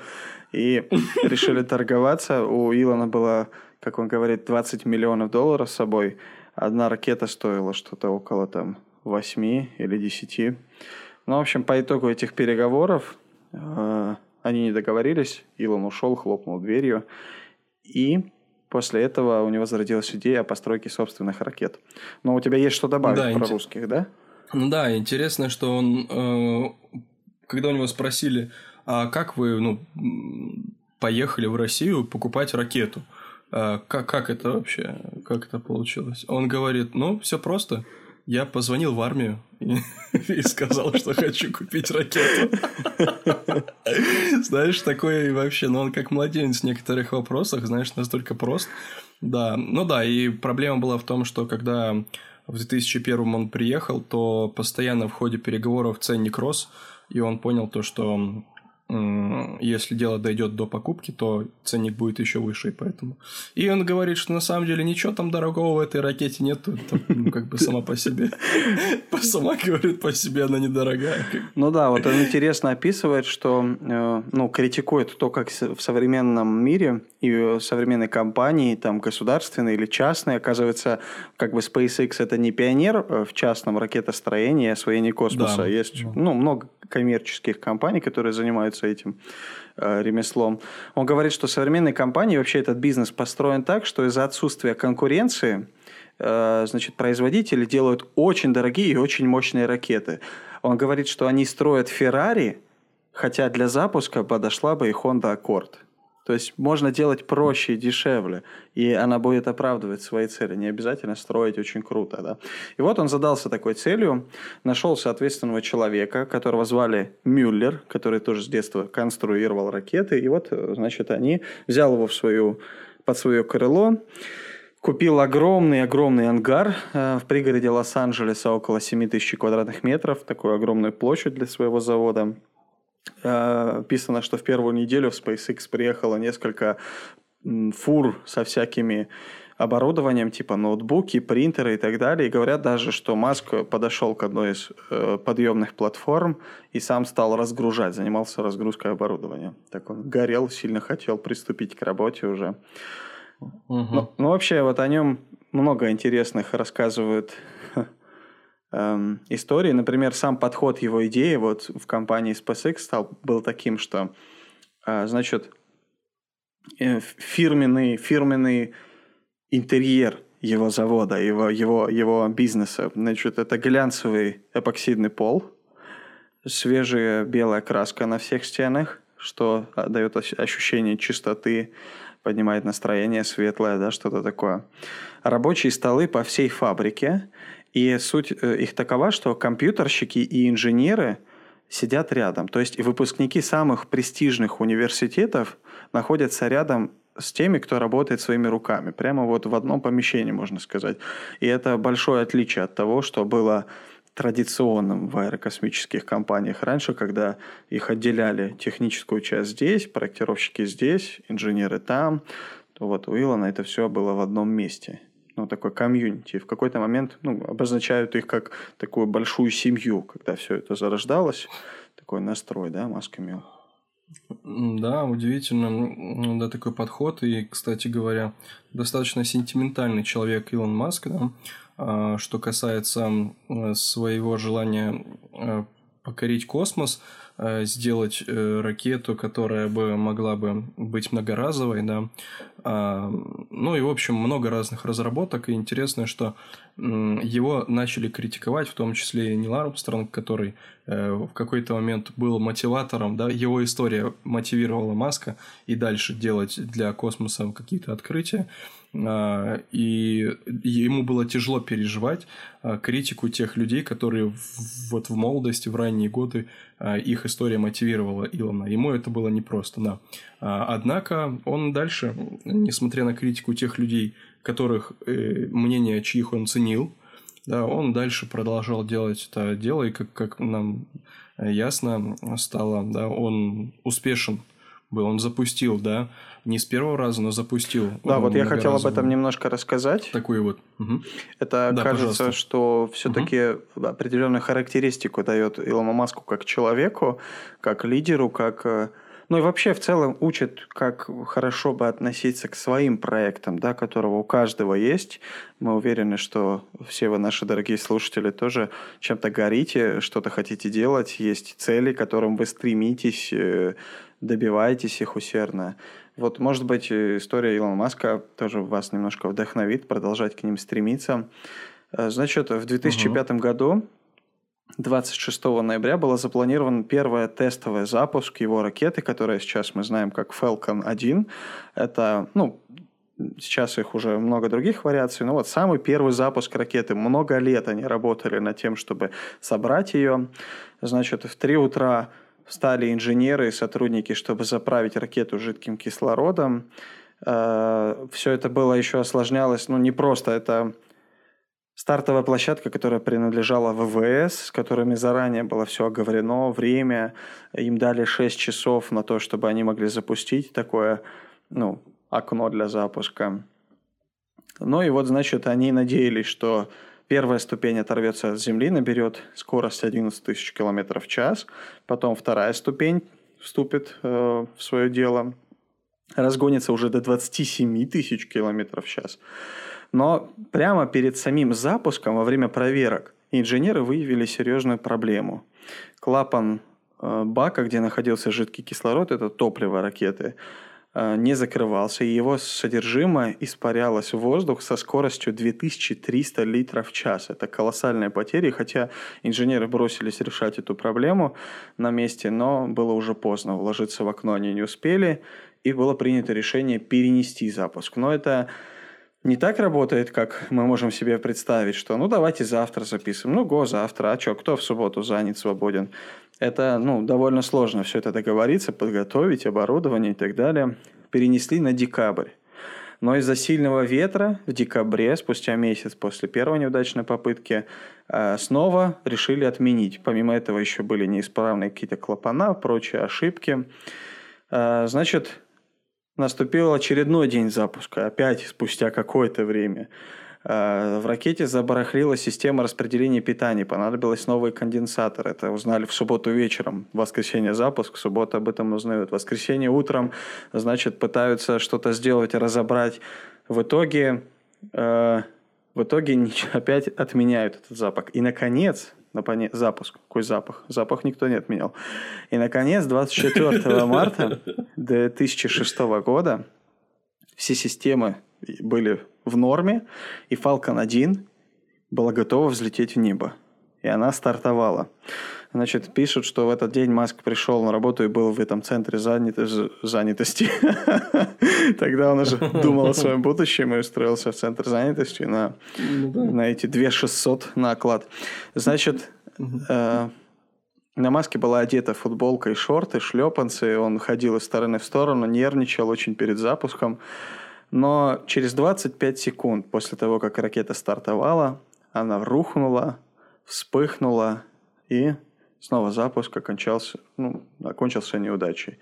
и решили торговаться. У Илона было, как он говорит, 20 миллионов долларов с собой – Одна ракета стоила что-то около там 8 или 10. Ну, в общем, по итогу этих переговоров э, они не договорились. Илон ушел, хлопнул дверью. И после этого у него зародилась идея о постройке собственных ракет. Но у тебя есть что добавить да, про ин... русских, да? Ну да, интересно, что он, э, когда у него спросили, а как вы ну, поехали в Россию покупать ракету? А, как, как это вообще, как это получилось? Он говорит, ну, все просто. Я позвонил в армию и, и сказал, что хочу купить ракету. Знаешь, такой вообще, ну он как младенец в некоторых вопросах, знаешь, настолько прост. Да, ну да, и проблема была в том, что когда в 2001 он приехал, то постоянно в ходе переговоров ценник рос, и он понял то, что если дело дойдет до покупки, то ценник будет еще выше, и поэтому. И он говорит, что на самом деле ничего там дорогого в этой ракете нет, это ну, как бы сама по себе. Сама говорит по себе, она недорогая. Ну да, вот он интересно описывает, что э, ну, критикует то, как в современном мире и современные компании, там государственные или частные, оказывается, как бы SpaceX это не пионер э, в частном ракетостроении, освоении космоса. Да. Есть ну, много коммерческих компаний, которые занимаются этим э, ремеслом. Он говорит, что современные компании, вообще этот бизнес построен так, что из-за отсутствия конкуренции э, значит, производители делают очень дорогие и очень мощные ракеты. Он говорит, что они строят Ferrari, хотя для запуска подошла бы и Honda Accord. То есть можно делать проще и дешевле, и она будет оправдывать свои цели. Не обязательно строить очень круто. Да? И вот он задался такой целью, нашел соответственного человека, которого звали Мюллер, который тоже с детства конструировал ракеты. И вот, значит, они взял его в свою, под свое крыло, купил огромный-огромный ангар э, в пригороде Лос-Анджелеса, около 7 тысяч квадратных метров, такую огромную площадь для своего завода – Э, писано, что в первую неделю в SpaceX приехало несколько фур со всякими оборудованием, типа ноутбуки, принтеры и так далее. И говорят даже, что Маск подошел к одной из э, подъемных платформ и сам стал разгружать, занимался разгрузкой оборудования. Так он горел, сильно хотел приступить к работе уже. Угу. Ну, ну, вообще, вот о нем много интересных рассказывают эм, истории. Например, сам подход его идеи вот в компании SpaceX стал, был таким, что, э, значит, э, фирменный, фирменный интерьер его завода, его, его, его бизнеса. Значит, это глянцевый эпоксидный пол, свежая белая краска на всех стенах, что дает ощущение чистоты, поднимает настроение светлое, да, что-то такое. Рабочие столы по всей фабрике – и суть э, их такова, что компьютерщики и инженеры сидят рядом. То есть выпускники самых престижных университетов находятся рядом с теми, кто работает своими руками. Прямо вот в одном помещении, можно сказать. И это большое отличие от того, что было традиционным в аэрокосмических компаниях раньше, когда их отделяли техническую часть здесь, проектировщики здесь, инженеры там. То вот у Илона это все было в одном месте ну, такой комьюнити. В какой-то момент ну, обозначают их как такую большую семью, когда все это зарождалось. Такой настрой, да, Маск имел. Да, удивительно, да, такой подход. И, кстати говоря, достаточно сентиментальный человек Илон Маск, да, а, что касается своего желания а, покорить космос, а, сделать э, ракету, которая бы могла бы быть многоразовой, да, ну и, в общем, много разных разработок. И интересно, что его начали критиковать, в том числе и Нил Армстронг, который э, в какой-то момент был мотиватором. Да? Его история мотивировала Маска и дальше делать для космоса какие-то открытия. А, и ему было тяжело переживать а, критику тех людей, которые вот в молодости, в ранние годы а, их история мотивировала Илона. Ему это было непросто, да. Однако он дальше, несмотря на критику тех людей, которых э, мнение чьих он ценил, да, он дальше продолжал делать это дело, и как, как нам ясно стало, да, он успешен был, он запустил, да, не с первого раза, но запустил. Да, вот я хотел об этом немножко рассказать. Такую вот. Угу. Это да, кажется, пожалуйста. что все-таки угу. определенную характеристику дает Илону Маску как человеку, как лидеру, как э, ну и вообще в целом учат, как хорошо бы относиться к своим проектам, да, которого у каждого есть. Мы уверены, что все вы, наши дорогие слушатели, тоже чем-то горите, что-то хотите делать, есть цели, к которым вы стремитесь, э, добиваетесь их усердно. Вот, может быть, история Илона Маска тоже вас немножко вдохновит, продолжать к ним стремиться. Э, значит, в 2005 угу. году 26 ноября было запланирован первый тестовый запуск его ракеты, которая сейчас мы знаем как Falcon 1. Это, ну, сейчас их уже много других вариаций, но вот самый первый запуск ракеты. Много лет они работали над тем, чтобы собрать ее. Значит, в 3 утра встали инженеры и сотрудники, чтобы заправить ракету жидким кислородом. Э, Все это было еще осложнялось, ну, не просто, это стартовая площадка, которая принадлежала ВВС, с которыми заранее было все оговорено, время, им дали 6 часов на то, чтобы они могли запустить такое, ну, окно для запуска. Ну и вот, значит, они надеялись, что Первая ступень оторвется от земли, наберет скорость 11 тысяч километров в час. Потом вторая ступень вступит э, в свое дело, разгонится уже до 27 тысяч километров в час. Но прямо перед самим запуском, во время проверок, инженеры выявили серьезную проблему. Клапан э, бака, где находился жидкий кислород, это топливо ракеты, Э, не закрывался, и его содержимое испарялось в воздух со скоростью 2300 литров в час. Это колоссальные потери, хотя инженеры бросились решать эту проблему на месте, но было уже поздно. Вложиться в окно они не успели, и было принято решение перенести запуск. Но это не так работает, как мы можем себе представить, что ну давайте завтра записываем, ну го завтра, а что, кто в субботу занят, свободен. Это ну, довольно сложно все это договориться, подготовить, оборудование и так далее. Перенесли на декабрь. Но из-за сильного ветра в декабре, спустя месяц после первой неудачной попытки, э, снова решили отменить. Помимо этого еще были неисправные какие-то клапана, прочие ошибки. Э, значит, наступил очередной день запуска, опять спустя какое-то время. Э, в ракете забарахлила система распределения питания, понадобилось новый конденсатор. Это узнали в субботу вечером. В воскресенье запуск, в субботу об этом узнают. В воскресенье утром, значит, пытаются что-то сделать, разобрать. В итоге, э, в итоге опять отменяют этот запуск. И, наконец, запуск. Какой запах? Запах никто не отменял. И, наконец, 24 марта 2006 года все системы были в норме, и Falcon 1 была готова взлететь в небо. И она стартовала. Значит, пишут, что в этот день Маск пришел на работу и был в этом центре занятости. Тогда он уже думал о своем будущем и устроился в центр занятости на, ну на эти 2600 на оклад. Значит, э, на Маске была одета футболка и шорты, шлепанцы. Он ходил из стороны в сторону, нервничал очень перед запуском. Но через 25 секунд после того, как ракета стартовала, она рухнула, вспыхнула и снова запуск окончался, ну, окончился неудачей.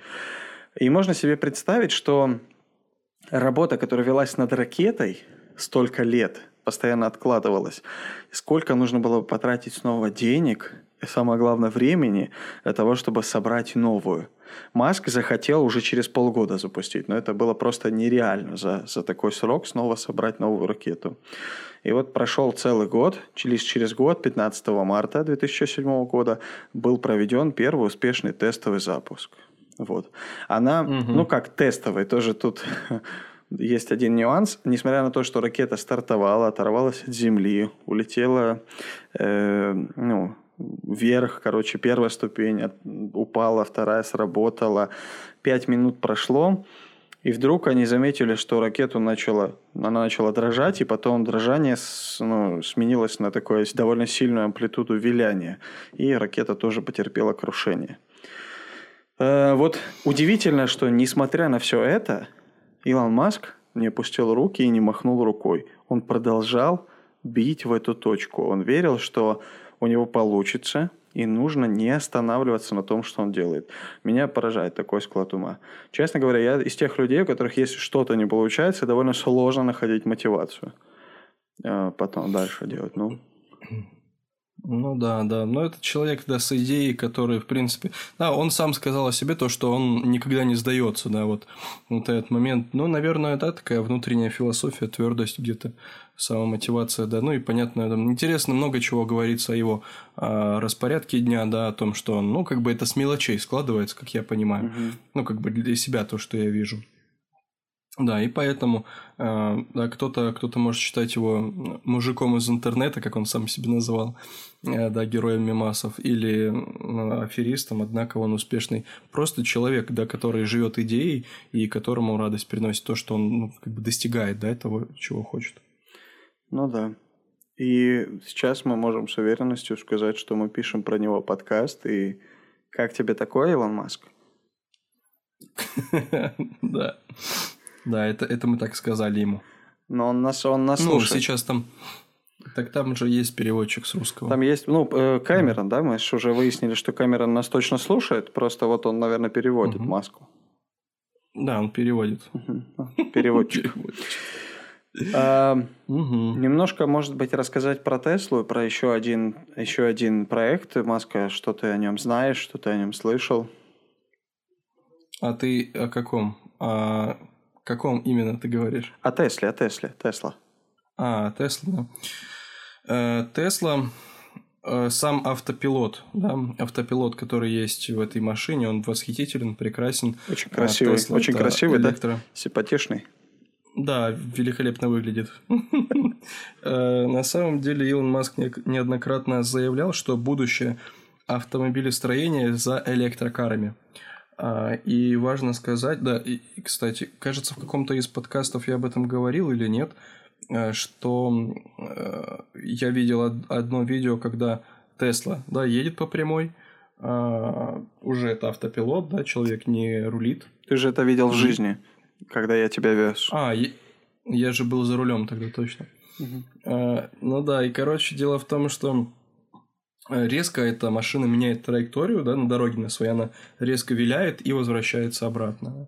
И можно себе представить, что работа, которая велась над ракетой столько лет, постоянно откладывалась, сколько нужно было потратить снова денег самое главное, времени для того, чтобы собрать новую – Маск захотел уже через полгода запустить, но это было просто нереально за, за такой срок снова собрать новую ракету. И вот прошел целый год, через, через год, 15 марта 2007 года, был проведен первый успешный тестовый запуск. Вот. Она, угу. ну как тестовый, тоже тут есть один нюанс. Несмотря на то, что ракета стартовала, оторвалась от Земли, улетела э, ну, вверх, короче, первая ступень упала, вторая сработала, пять минут прошло, и вдруг они заметили, что ракету начала, она начала дрожать, и потом дрожание с, ну, сменилось на такое довольно сильную амплитуду виляния, и ракета тоже потерпела крушение. Э, вот удивительно, что несмотря на все это, Илон Маск не опустил руки и не махнул рукой. Он продолжал бить в эту точку. Он верил, что у него получится, и нужно не останавливаться на том, что он делает. Меня поражает такой склад ума. Честно говоря, я из тех людей, у которых если что-то не получается, довольно сложно находить мотивацию. А потом дальше делать. Ну, ну да, да. Но это человек, да, с идеей, который, в принципе... Да, он сам сказал о себе то, что он никогда не сдается, да, вот, вот этот момент. Ну, наверное, да, такая внутренняя философия, твердость где-то, самомотивация, да. Ну и понятно, там интересно много чего говорится о его о распорядке дня, да, о том, что он, ну, как бы это с мелочей складывается, как я понимаю. Угу. Ну, как бы для себя то, что я вижу. Да, и поэтому э, да, кто-то кто может считать его мужиком из интернета, как он сам себе называл, э, да, героем мемасов, или э, аферистом, однако он успешный просто человек, да, который живет идеей и которому радость приносит то, что он ну, как бы достигает да, того, чего хочет. Ну да. И сейчас мы можем с уверенностью сказать, что мы пишем про него подкаст. И как тебе такое, Илон Маск? Да. Да, это, это мы так сказали ему. Но он нас, он нас ну, слушает. сейчас там... Так там же есть переводчик с русского. Там есть, ну, э, Кэмерон, да. мы же уже выяснили, что Кэмерон нас точно слушает, просто вот он, наверное, переводит угу. маску. Да, он переводит. Переводчик. А, немножко, может быть, рассказать про Теслу, про еще один, еще один проект. Маска, что ты о нем знаешь, что ты о нем слышал? А ты о каком? Каком именно ты говоришь? О Тесле, о Тесле, Тесла. А, Тесла, да. Тесла, э, сам автопилот, да, автопилот, который есть в этой машине, он восхитителен, прекрасен. Очень а красивый, Tesla очень красивый, электро... да, симпатичный. Да, великолепно выглядит. Э, на самом деле Илон Маск неоднократно заявлял, что будущее автомобилестроения за электрокарами. А, и важно сказать, да, и, кстати, кажется, в каком-то из подкастов я об этом говорил или нет, э, что э, я видел одно видео, когда Тесла, да, едет по прямой, а, уже это автопилот, да, человек не рулит. Ты же это видел в жизни, когда я тебя вез. А, я, я же был за рулем тогда точно. Угу. А, ну да, и короче, дело в том, что резко эта машина меняет траекторию да, на дороге на своей, она резко виляет и возвращается обратно.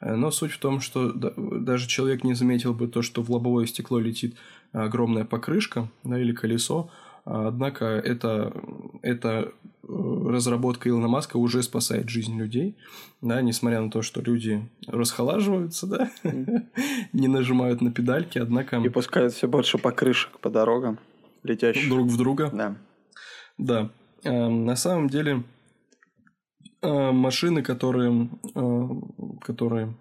Э, но суть в том, что даже человек не заметил бы то, что в лобовое стекло летит огромная покрышка да, или колесо, а однако это, это э, разработка Илона Маска уже спасает жизнь людей, да, несмотря на то, что люди расхолаживаются, да, не нажимают на педальки, однако... И пускают все больше покрышек по дорогам летящих. Друг в друга. Да. Да. Эм, на самом деле э, машины, которые, э, которые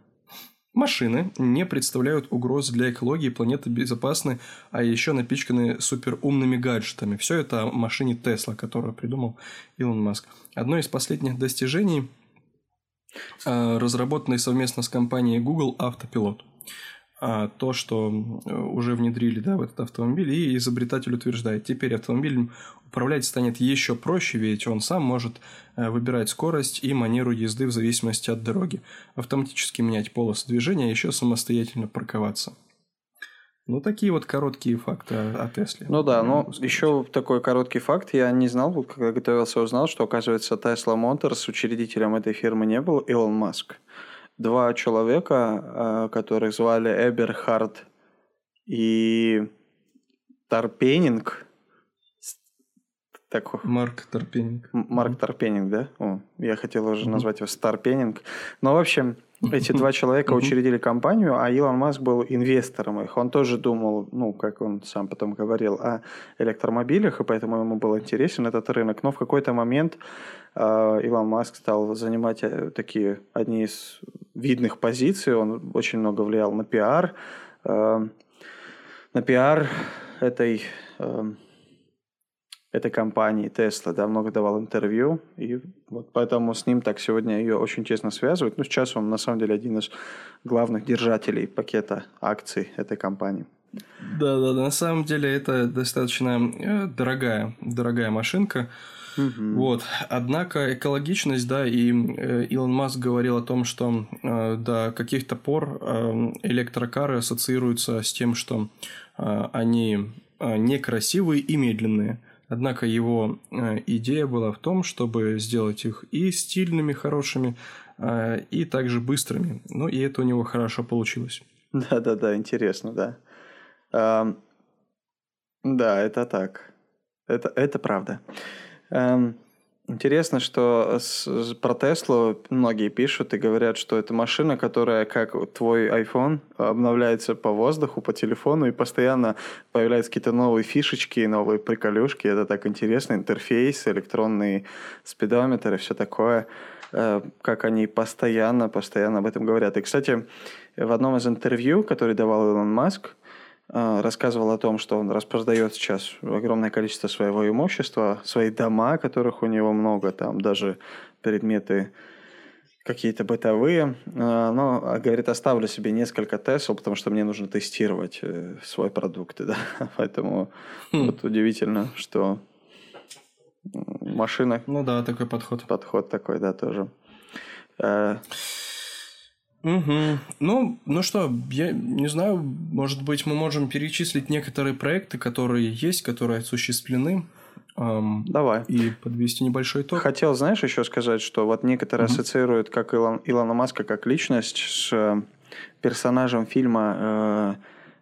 Машины не представляют угрозы для экологии, планеты безопасны, а еще напичканы суперумными гаджетами. Все это о машине Тесла, которую придумал Илон Маск. Одно из последних достижений, э, разработанный совместно с компанией Google автопилот то, что уже внедрили да, в этот автомобиль, и изобретатель утверждает, теперь автомобилем управлять станет еще проще, ведь он сам может э, выбирать скорость и манеру езды в зависимости от дороги, автоматически менять полосу движения, а еще самостоятельно парковаться. Ну, такие вот короткие факты о, Тесле. Ну да, но еще такой короткий факт. Я не знал, вот когда готовился, узнал, что, оказывается, Tesla Motors учредителем этой фирмы не был Илон Маск два человека, э, которых звали Эберхард и Тарпенинг. Так... Марк Тарпенинг. Марк Тарпенинг, да? О, я хотел уже назвать его Старпенинг. Но, в общем, эти два человека учредили компанию, а Илон Маск был инвестором их. Он тоже думал, ну, как он сам потом говорил, о электромобилях, и поэтому ему был интересен этот рынок. Но в какой-то момент Илон Маск стал занимать э, такие одни из видных позиций, он очень много влиял на пиар, э, на пиар этой, э, этой компании Tesla, да, много давал интервью, и вот поэтому с ним так сегодня ее очень тесно связывают. Ну, сейчас он на самом деле один из главных держателей пакета акций этой компании. Да, да, да. На самом деле это достаточно э, дорогая, дорогая машинка. Угу. Вот. Однако экологичность, да, и э, Илон Маск говорил о том, что э, до каких-то пор электрокары ассоциируются с тем, что они некрасивые и медленные. Однако его идея была в том, чтобы сделать их и стильными, хорошими, и также быстрыми. Ну, и это у него хорошо получилось. Да-да-да, интересно, да. Эм, да, это так. Это, это правда. Эм, интересно, что с, про Теслу многие пишут и говорят, что это машина, которая, как твой iPhone, обновляется по воздуху, по телефону, и постоянно появляются какие-то новые фишечки, новые приколюшки. Это так интересно. Интерфейс, электронный спидометр и все такое. Э, как они постоянно, постоянно об этом говорят. И, кстати, в одном из интервью, который давал Илон Маск, рассказывал о том, что он распродает сейчас огромное количество своего имущества, свои дома, которых у него много, там даже предметы какие-то бытовые. А, но, а, говорит, оставлю себе несколько Тесл, потому что мне нужно тестировать э, свой продукт. Да? Поэтому хм. вот удивительно, что машина... Ну да, такой подход. Подход такой, да, тоже. Угу. Ну, ну что, я не знаю, может быть, мы можем перечислить некоторые проекты, которые есть, которые осуществлены. Эм, Давай. И подвести небольшой итог. Хотел, знаешь, еще сказать, что вот некоторые угу. ассоциируют как Илон, Илона Маска как личность с э, персонажем фильма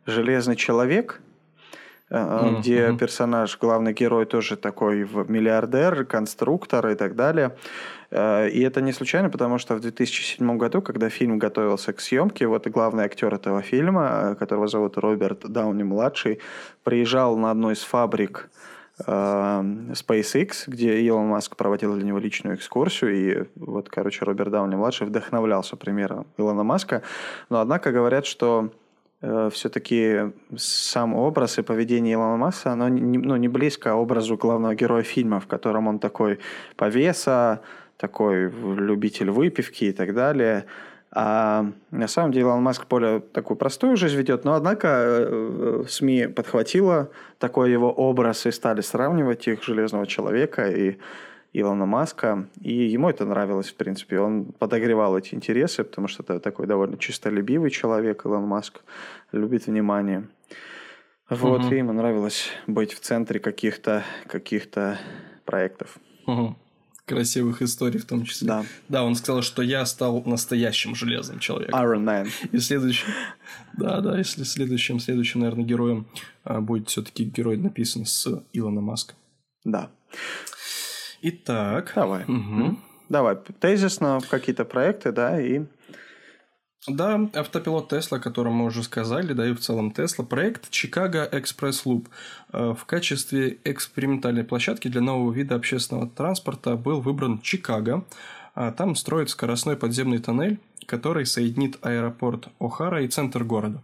э, «Железный человек», mm-hmm. где персонаж, главный герой тоже такой миллиардер, конструктор и так далее. Э, и это не случайно, потому что в 2007 году, когда фильм готовился к съемке, вот главный актер этого фильма, которого зовут Роберт Дауни-младший, приезжал на одну из фабрик SpaceX, где Илон Маск проводил для него личную экскурсию, и вот, короче, Роберт Дауни-младший вдохновлялся примером Илона Маска. Но, однако, говорят, что э, все-таки сам образ и поведение Илона Маска, оно не, ну, не близко образу главного героя фильма, в котором он такой повеса, такой любитель выпивки и так далее. А на самом деле Илон Маск более такую простую жизнь ведет, но однако э, СМИ подхватило такой его образ и стали сравнивать их Железного Человека и Илона Маска, и ему это нравилось, в принципе. Он подогревал эти интересы, потому что это такой довольно чистолюбивый человек, Илон Маск, любит внимание. Вот, угу. и ему нравилось быть в центре каких-то каких проектов. Угу. Красивых историй в том числе. Да. Да, он сказал, что я стал настоящим железным человеком. Iron Man. И следующий... Да, да, если следующим, следующим, наверное, героем а, будет все-таки герой написан с Илона Маска. Да. Итак. Давай. Угу. Давай, тезисно какие-то проекты, да, и... Да, автопилот Тесла, о котором мы уже сказали, да и в целом Тесла. Проект Chicago Express Loop э, в качестве экспериментальной площадки для нового вида общественного транспорта был выбран Чикаго. А там строят скоростной подземный тоннель, который соединит аэропорт О'Хара и центр города.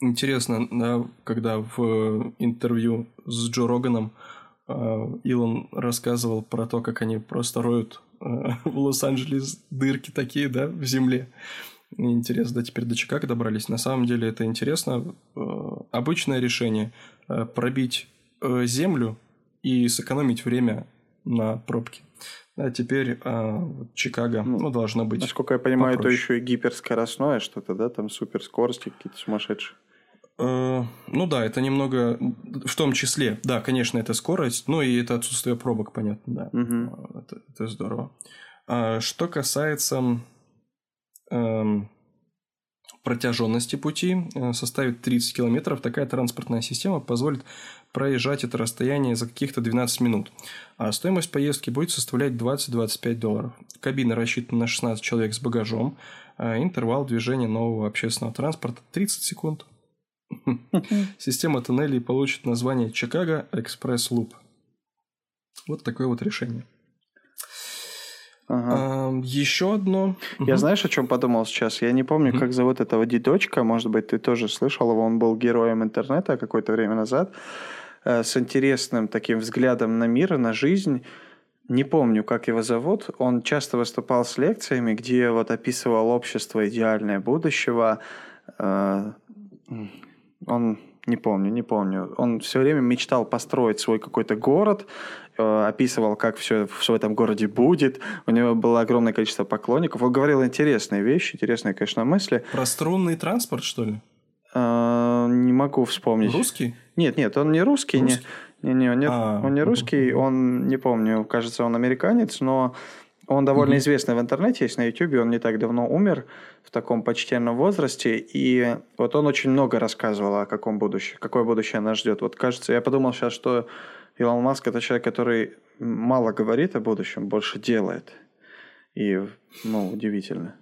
Интересно, да, когда в интервью с Джо Роганом э, Илон рассказывал про то, как они просто роют э, в Лос-Анджелес дырки такие, да, в земле. Интересно, да, теперь до Чикаго добрались. На самом деле это интересно. Э, обычное решение пробить землю и сэкономить время на пробке. А теперь а, Чикаго, ну, ну, должно быть. Насколько я понимаю, попроще. это еще и гиперскоростное что-то, да, там суперскорости какие-то сумасшедшие. Э, ну да, это немного, в том числе, да, конечно, это скорость, ну и это отсутствие пробок, понятно, да, угу. это, это здорово. А что касается эм, протяженности пути, э, составит 30 километров, такая транспортная система позволит проезжать это расстояние за каких-то 12 минут. А стоимость поездки будет составлять 20-25 долларов. Кабина рассчитана на 16 человек с багажом, а интервал движения нового общественного транспорта 30 секунд. Система туннелей получит название Чикаго Экспресс Луп. Вот такое вот решение. Ага. Еще одно. Я знаешь, о чем подумал сейчас? Я не помню, как зовут этого дедочка. Может быть, ты тоже слышал его. Он был героем интернета какое-то время назад. Э, с интересным таким взглядом на мир и на жизнь. Не помню, как его зовут. Он часто выступал с лекциями, где вот описывал общество идеальное будущего. Он не помню, не помню. Он все время мечтал построить свой какой-то город, э, описывал, как все в этом городе будет. У него было огромное количество поклонников. Он говорил интересные вещи, интересные, конечно, мысли. Про струнный транспорт, что ли? Э, не могу вспомнить. Русский? Нет, нет, он не русский. русский? Не, не, не, он не, а, он не русский, он, не помню, кажется, он американец, но он довольно mm известный в интернете, есть на YouTube, он не так давно умер в таком почтенном возрасте, и вот он очень много рассказывал о каком будущем, какое будущее нас ждет. Вот кажется, я подумал сейчас, что Илон Маск это человек, который мало говорит о будущем, больше делает. И, ну, удивительно.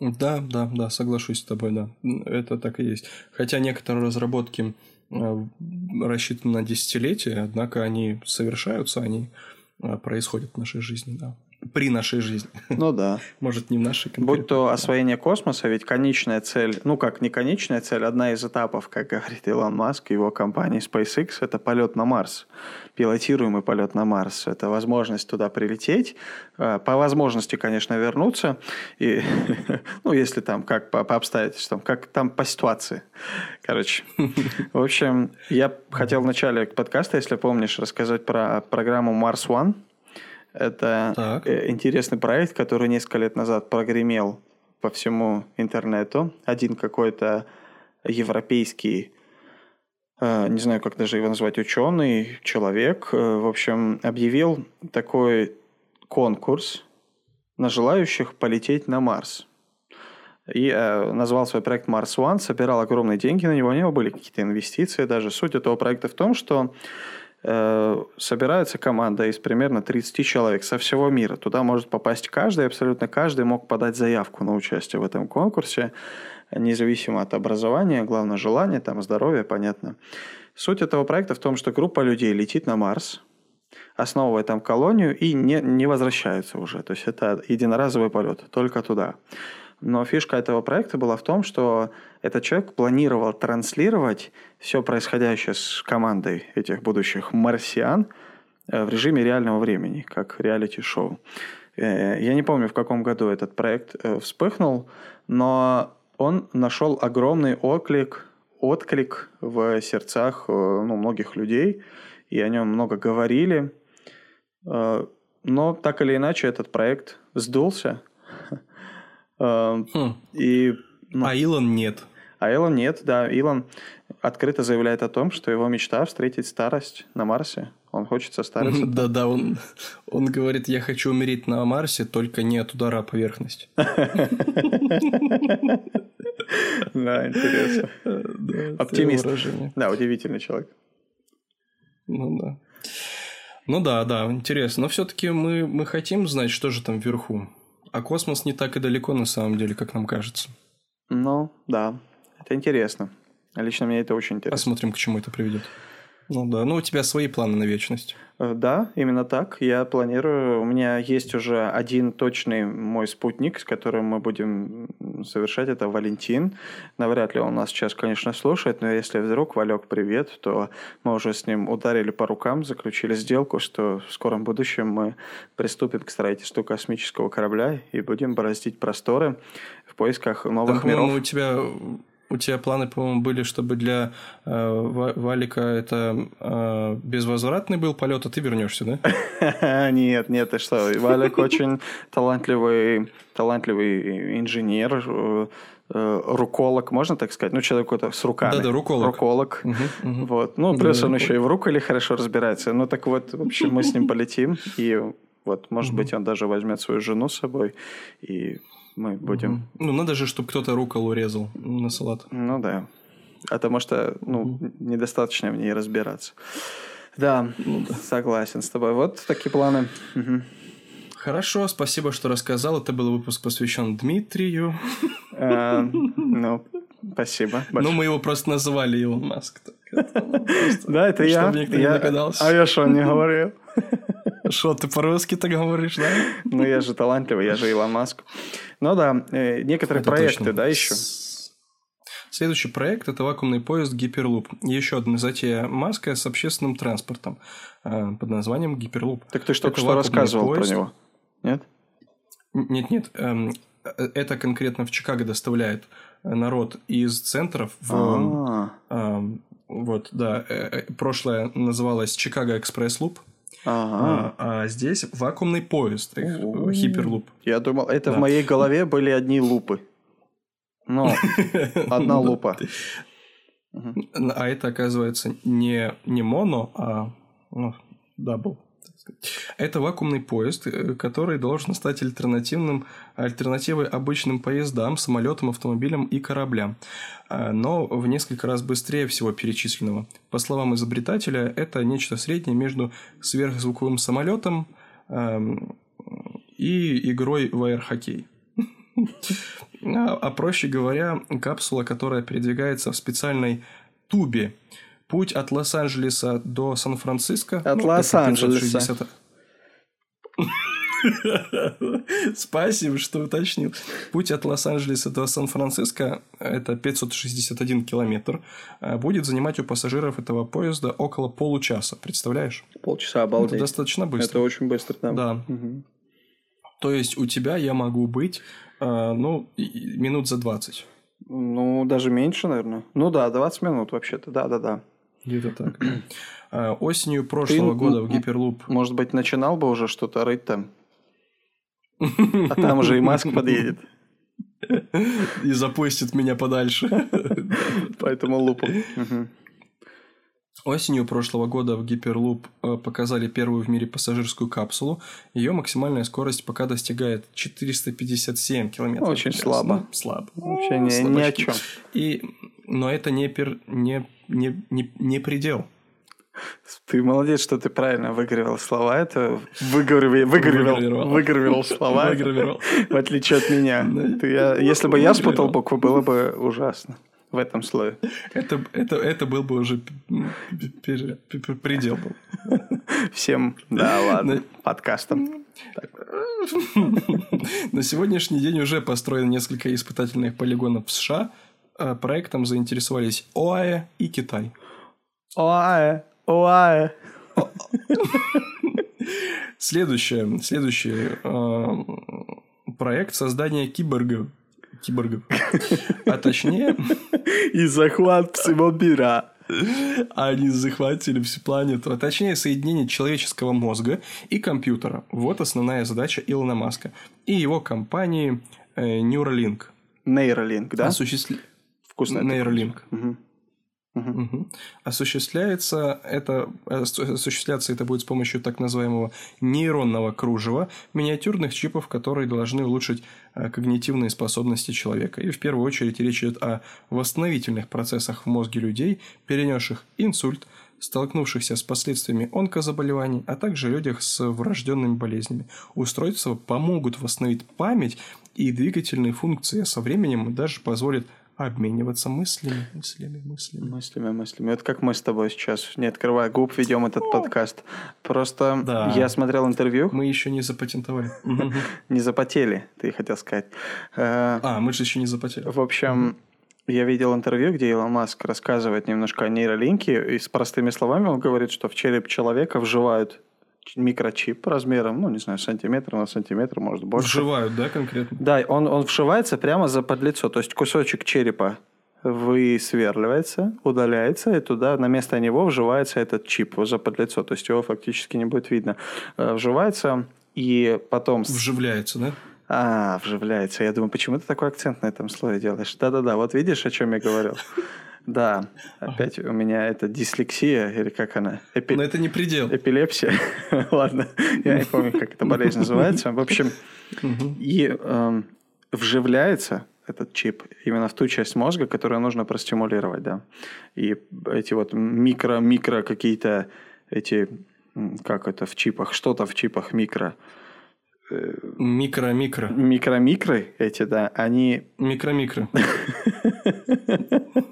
Да, да, да, соглашусь с тобой, да. Это так и есть. Хотя некоторые разработки э, рассчитаны на десятилетия, однако они совершаются, они происходит в нашей жизни, да. При нашей жизни. Ну да. Может, не в нашей конкретно. Будь то освоение космоса, ведь конечная цель, ну как не конечная цель, одна из этапов, как говорит Илон Маск, его компании SpaceX, это полет на Марс пилотируемый полет на Марс. Это возможность туда прилететь, э, по возможности, конечно, вернуться, и, ну, если там как по, по обстоятельствам, как там по ситуации. Короче, в общем, я хотел в начале подкаста, если помнишь, рассказать про программу Mars One. Это так. Э, интересный проект, который несколько лет назад прогремел по всему интернету. Один какой-то европейский Э, не знаю, как даже его назвать, ученый, человек, э, в общем, объявил такой конкурс на желающих полететь на Марс. И э, назвал свой проект Mars One, собирал огромные деньги на него, у него были какие-то инвестиции даже. Суть этого проекта в том, что собирается команда из примерно 30 человек со всего мира. Туда может попасть каждый, абсолютно каждый мог подать заявку на участие в этом конкурсе независимо от образования, главное желание, там здоровье, понятно. Суть этого проекта в том, что группа людей летит на Марс, основывает там колонию и не, не возвращается уже. То есть это единоразовый полет, только туда. Но фишка этого проекта была в том, что этот человек планировал транслировать все происходящее с командой этих будущих марсиан э, в режиме реального времени, как реалити-шоу. Э, я не помню, в каком году этот проект э, вспыхнул, но он нашел огромный отклик, отклик в сердцах ну, многих людей, и о нем много говорили. Но так или иначе этот проект сдулся. Э, хм. И, ну, а Илон нет. А Илон нет, да. Илон открыто заявляет о том, что его мечта встретить старость на Марсе. Он хочет состариться. Да-да, он, он говорит, я хочу умереть на Марсе, только не от удара о поверхность. Да, интересно. Оптимист. Да, удивительный человек. Ну да. Ну да, да, интересно. Но все-таки мы, мы хотим знать, что же там вверху. А космос не так и далеко на самом деле, как нам кажется. Ну, да. Это интересно. Лично мне это очень интересно. Посмотрим, к чему это приведет. Ну да, ну у тебя свои планы на вечность. Э, да, именно так. Я планирую. У меня есть уже один точный мой спутник, с которым мы будем совершать. Это Валентин. Навряд ли он нас сейчас, конечно, слушает, но если вдруг, Валек, привет, то мы уже с ним ударили по рукам, заключили сделку, что в скором будущем мы приступим к строительству космического корабля и будем бороздить просторы в поисках новых Там, миров. у тебя у тебя планы, по-моему, были, чтобы для э, Валика это э, безвозвратный был полет, а ты вернешься, да? Нет, нет, ты что? Валик очень талантливый, талантливый инженер, э, э, руколог, можно так сказать? Ну, человек какой-то с руками. Да-да, руколог. Руколог. Угу, угу. Вот. Ну, плюс да, он еще и в руколе хорошо разбирается. Ну, так вот, в общем, мы с ним полетим, и вот, может быть, он даже возьмет свою жену с собой, и мы будем... Угу. Ну, надо же, чтобы кто-то руколу резал на салат. Ну, да. Потому что, ну, угу. недостаточно в ней разбираться. Да, ну, да, согласен с тобой. Вот такие планы. Угу. Хорошо, спасибо, что рассказал. Это был выпуск посвящен Дмитрию. А, ну, спасибо. Ну, мы его просто называли Илон Маск. Да, это я. Чтобы никто не догадался. А я что, не говорил? Что, ты по-русски так говоришь, да? Ну, я же талантливый, я же Илон Маск. Ну да, э, некоторые Это проекты, точно. да, еще. Следующий проект – это вакуумный поезд Гиперлуп. Еще одна затея Маска с общественным транспортом э, под названием Гиперлуп. Так ты Это что вакуумный рассказывал про него. Нет? Нет-нет, эм, э, это конкретно в Чикаго доставляет народ из центров в... А, эм, вот, да. Прошлое называлось Chicago Express Loop, ага. а, а здесь вакуумный поезд, их, э. Hyperloop. Я думал, это в Да. моей голове были одни лупы. Ну, одна лупа. А это, оказывается, не, не моно, а ну, double. Это вакуумный поезд, э, который должен стать альтернативным, альтернативой обычным поездам, самолетам, автомобилям и кораблям. А, Но в несколько раз быстрее всего перечисленного. По словам изобретателя, это нечто среднее между сверхзвуковым самолетом эм, и игрой в аэрохоккей. А а проще говоря, капсула, которая передвигается в специальной тубе. Путь от Лос-Анджелеса до Сан-Франциско. От ну, это Лос-Анджелеса. 560. Спасибо, что уточнил. Путь от Лос-Анджелеса до Сан-Франциско – это 561 километр. а Будет занимать у пассажиров этого поезда около получаса. Представляешь? Полчаса Это обалдеть. достаточно Это быстро. очень быстро, да. Да. Мгм. То есть, у тебя я могу быть, э, ну, минут за 20. Ну, даже меньше, наверное. Ну да, 20 минут вообще-то, да-да-да. Где-то так. А, Осенью прошлого Ты, года в Гиперлуп... Может быть, начинал бы уже что-то рыть там, а там уже и Маск подъедет И запустит меня подальше. по этому лупу. Мгм. Осенью прошлого года в Гиперлуп э, показали первую в мире пассажирскую капсулу. Ее максимальная скорость пока достигает 457 километров. Очень час. слабо. Ну, слабо. Вообще Ну, ни, ни о чем. И, но это не, пер- не, не, не, не предел. Ты молодец, что ты правильно выгравировал слова. Это выгравировал, Выгравировал. выгравировал слова. Выгравировал. В отличие от меня. Ты- я- если бы я спутал буквы, было бы ужасно в этом слое. Это, это, это был бы уже предел был. Всем, да ладно, подкастом. На сегодняшний день уже построено несколько испытательных полигонов в США. А Проектом заинтересовались ОАЭ и Китай. Оае, оае. Следующее, следующий э, проект создания киборгов. Киборгов. А точнее, И захват всего мира. они захватили всю планету. А точнее, соединение человеческого мозга и компьютера. Вот основная задача Илона Маска. И его компании э, Neuralink. Нейролинк, да? Осуществля- Вкусно. Neuralink. Мгм. Осуществляется это, осу- осуществляться это будет с помощью так называемого нейронного кружева, миниатюрных чипов, которые должны улучшить э, когнитивные способности человека. И в первую очередь речь идет о восстановительных процессах в мозге людей, перенесших инсульт, столкнувшихся с последствиями онкозаболеваний, а также людях с врожденными болезнями. Устройства помогут восстановить память и двигательные функции, а со временем даже позволят обмениваться мыслями, мыслями, мыслями. Мыслями, мыслями. Это как мы с тобой сейчас, не открывая губ, ведем этот подкаст. Просто Да. я смотрел интервью, Мы еще не запатентовали. Не запотели, ты хотел сказать. Э, А, мы же еще не запатентовали. В общем, я видел интервью, где Илон Маск рассказывает немножко о нейролинке, и с простыми словами он говорит, что в череп человека вживают микрочип размером, ну, не знаю, сантиметр на сантиметр, может, больше. Вживают, да, конкретно? Да, он, он вшивается прямо за подлицо, то есть кусочек черепа высверливается, удаляется, и туда на место него вживается этот чип за подлицо, то есть его фактически не будет видно. Э, Вживается, и потом... Вживляется, да? А, вживляется. Я думаю, почему ты такой акцент на этом слове делаешь? Да-да-да, вот видишь, о чем я говорил? Да, опять у меня это дислексия, или как она? Эпи- Но это не предел. Эпилепсия. Ладно, я не помню, как эта болезнь называется. В общем, и эм, вживляется этот чип именно в ту часть мозга, которую нужно простимулировать, да. И эти вот микро-микро какие-то эти, как это в чипах, что-то в чипах микро, Микро-микро. микро-микро эти, да, они Микро-микро.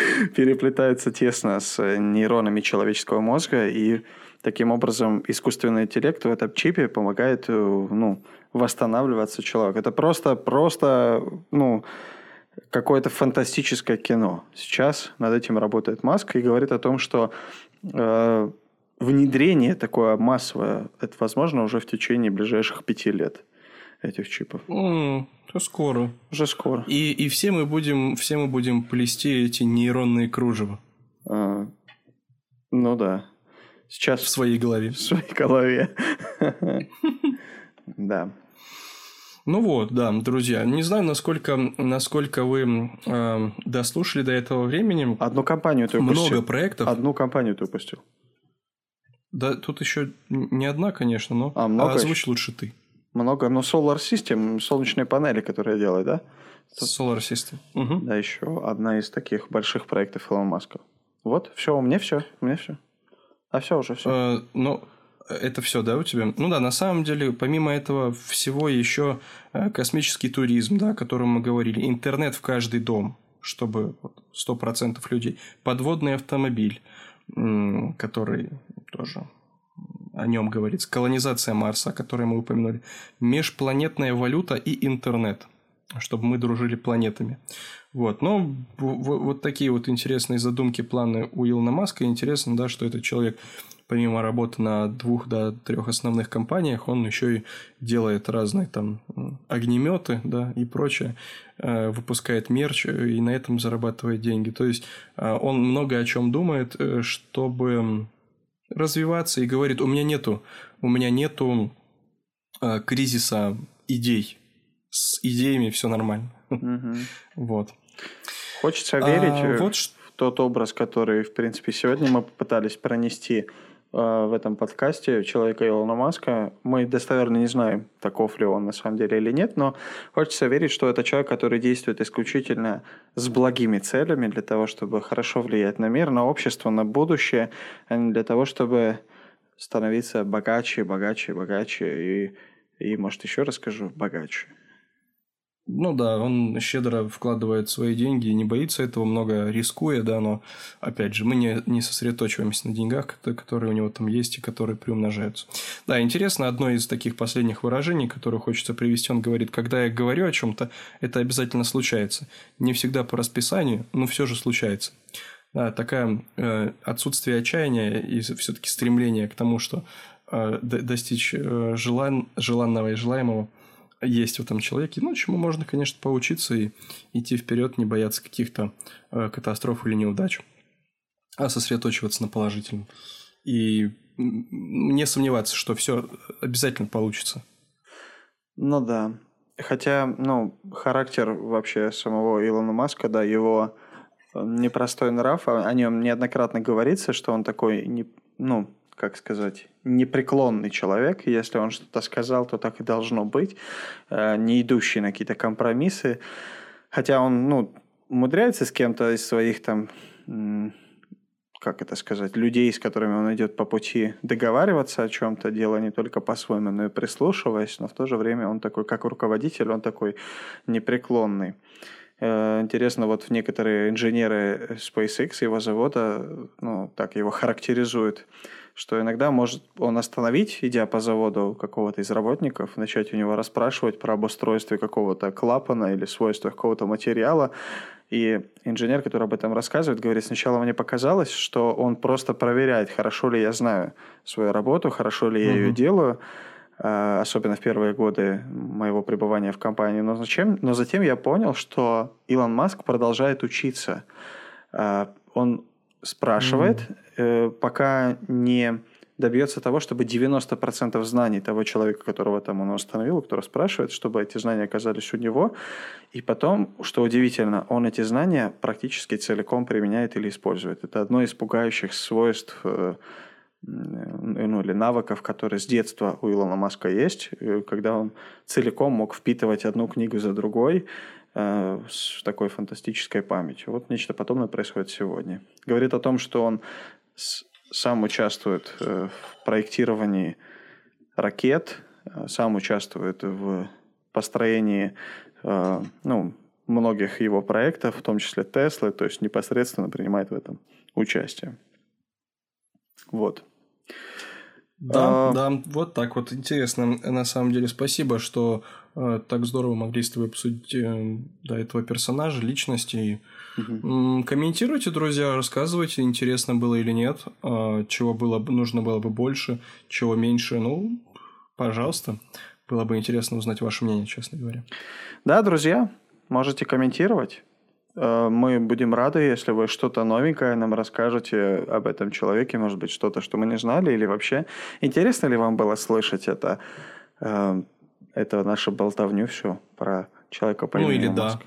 переплетаются тесно с нейронами человеческого мозга, и таким образом искусственный интеллект в этом чипе помогает э, ну, восстанавливаться человек. Это просто, просто, ну, какое-то фантастическое кино. Сейчас над этим работает Маск и говорит о том, что э, внедрение такое массовое, это возможно уже в течение ближайших пяти лет этих чипов. Mm, то скоро. Уже скоро. И, и все, мы будем, все мы будем плести эти нейронные кружева. А, ну да. Сейчас в своей голове. В своей голове. Да. Ну вот, да, друзья. Не знаю, насколько, насколько вы э, дослушали до этого времени. Одну компанию ты упустил. Много проектов. Одну компанию ты упустил. Да, тут еще не одна, конечно, но а, много озвучь еще? лучше ты. Много, но Solar System, солнечные панели, которые делают, да? Solar System. Угу. Да, еще одна из таких больших проектов Илона Маска. Вот, все, у меня все, у меня все. А все уже все. Э, ну, это все, да, у тебя? Ну да, на самом деле, помимо этого всего еще э, космический туризм, да, о котором мы говорили, интернет в каждый дом, чтобы сто процентов людей, подводный автомобиль, который тоже о нем говорится, колонизация Марса, о которой мы упомянули, межпланетная валюта и интернет, чтобы мы дружили планетами. Вот, но вот такие вот интересные задумки, планы у Илона Маска. Интересно, да, что этот человек помимо работы на двух до трех основных компаниях, он еще и делает разные там огнеметы, да, и прочее, э, выпускает мерч и на этом зарабатывает деньги. То есть э, он много о чем думает, э, чтобы развиваться и говорит, у меня нету, у меня нету кризиса идей, с идеями все нормально. Угу. Вот. Хочется верить а, вот в тот образ, который, в принципе, сегодня мы попытались пронести Э, в этом подкасте человека Илона Маска. Мы достоверно не знаем, таков ли он на самом деле или нет, но хочется верить, что это человек, который действует исключительно с благими целями для того, чтобы хорошо влиять на мир, на общество, на будущее, а не для того, чтобы становиться богаче, богаче, богаче и, и может, еще расскажу, богаче. Ну да, он щедро вкладывает свои деньги и не боится этого, много рискуя, да, но, опять же, мы не, не сосредоточиваемся на деньгах, которые у него там есть и которые приумножаются. Да, интересно, одно из таких последних выражений, которое хочется привести, он говорит, когда я говорю о чем-то, это обязательно случается. Не всегда по расписанию, но все же случается. Да, такое э, отсутствие отчаяния и все-таки стремление к тому, что э, достичь э, желан, желанного и желаемого – есть в этом человеке, ну, чему можно, конечно, поучиться и идти вперед, не бояться каких-то э, катастроф или неудач, а сосредоточиваться на положительном. И не сомневаться, что все обязательно получится. Ну да. Хотя, ну, характер вообще самого Илона Маска, да, его э, непростой нрав, о нем неоднократно говорится, что он такой, не, ну, как сказать, непреклонный человек. Если он что-то сказал, то так и должно быть, э, не идущий на какие-то компромиссы. Хотя он, ну, умудряется с кем-то из своих там, как это сказать, людей, с которыми он идет по пути, договариваться о чем-то, делая не только по-своему, но и прислушиваясь, но в то же время он такой, как руководитель, он такой непреклонный. Э, интересно, вот некоторые инженеры SpaceX, его завода, ну, так его характеризуют, что иногда может он остановить, идя по заводу какого-то из работников, начать у него расспрашивать про обустройство какого-то клапана или свойства какого-то материала. И инженер, который об этом рассказывает, говорит, сначала мне показалось, что он просто проверяет, хорошо ли я знаю свою работу, хорошо ли я угу. ее делаю, а, особенно в первые годы моего пребывания в компании. Но, зачем? Но затем я понял, что Илон Маск продолжает учиться. А, он спрашивает, mm. пока не добьется того, чтобы 90% знаний того человека, которого там он установил, который спрашивает, чтобы эти знания оказались у него. И потом, что удивительно, он эти знания практически целиком применяет или использует. Это одно из пугающих свойств э, ну, или навыков, которые с детства у Илона Маска есть, э, когда он целиком мог впитывать одну книгу за другой, Э, с такой фантастической памятью. Вот нечто подобное происходит сегодня. Говорит о том, что он сам участвует э, в проектировании ракет, э, сам участвует в построении ну, многих его проектов, в том числе Теслы, то есть непосредственно принимает в этом участие. Вот. Да, а... да, вот так вот. Интересно, на самом деле, спасибо, что так здорово могли с тобой обсудить э, до этого персонажа, личности. Угу. Комментируйте, друзья, рассказывайте, интересно было или нет, э, чего было, нужно было бы больше, чего меньше. Ну, пожалуйста. Было бы интересно узнать ваше мнение, честно говоря. Да, друзья, можете комментировать. Э, мы будем рады, если вы что-то новенькое нам расскажете об этом человеке, может быть, что-то, что мы не знали, или вообще интересно ли вам было слышать это, э, это нашу болтовню все про человека по Ну или да.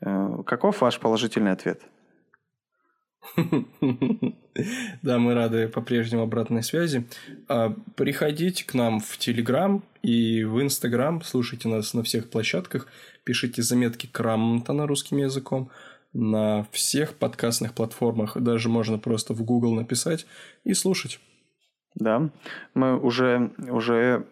Э, каков ваш положительный ответ? Да, мы рады по-прежнему обратной связи. А, приходите к нам в Телеграм и в Инстаграм, слушайте нас на всех площадках, пишите заметки Крамтона русским языком на всех подкастных платформах. Даже можно просто в Google написать и слушать. Да, мы уже, уже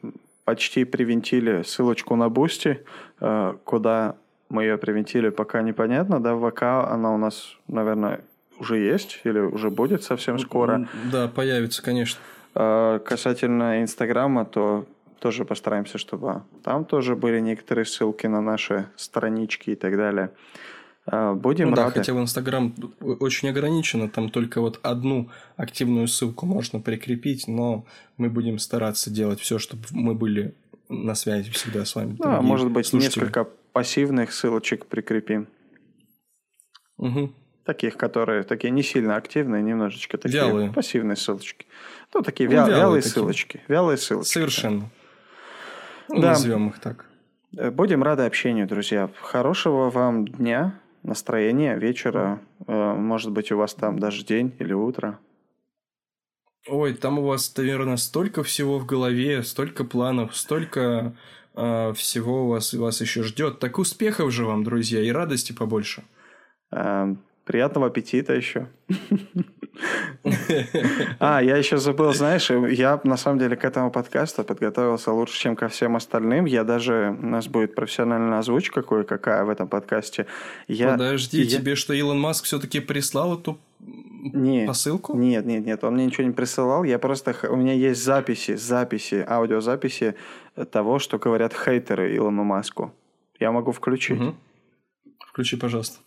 почти привинтили ссылочку на Бусти, э, куда мы ее привинтили, пока непонятно, да, в ВК она у нас, наверное, уже есть или уже будет совсем скоро. Да, появится, конечно. А касательно Инстаграма, то тоже постараемся, чтобы там тоже были некоторые ссылки на наши странички и так далее. А, будем ну, рады. Да, хотя в Инстаграм очень ограничено, там только вот одну активную ссылку можно прикрепить, но мы будем стараться делать все, чтобы мы были на связи всегда с вами. Да, может быть, слушатели. несколько пассивных ссылочек прикрепим. Угу. Таких, которые такие не сильно активные, немножечко такие вялые. пассивные ссылочки. Ну, такие ну, вя- вялые, вялые такие. ссылочки. Вялые ссылочки. Совершенно. Ну, да. Назовем их так. Э, будем рады общению, друзья. Хорошего вам дня, настроения, вечера. Э, может быть, у вас там даже день или утро. Ой, там у вас, наверное, столько всего в голове, столько планов, столько э, всего у вас, вас еще ждет. Так успехов же вам, друзья, и радости побольше. Эм, Приятного аппетита еще. А, я еще забыл, знаешь, я на самом деле к этому подкасту подготовился лучше, чем ко всем остальным. Я даже, у нас будет профессиональная озвучка кое-какая в этом подкасте. Я, Подожди, я... тебе что, Илон Маск все-таки прислал эту нет, посылку? Нет, нет, нет, он мне ничего не присылал. Я просто, у меня есть записи, записи, аудиозаписи того, что говорят хейтеры Илону Маску. Я могу включить. Угу. Включи, пожалуйста.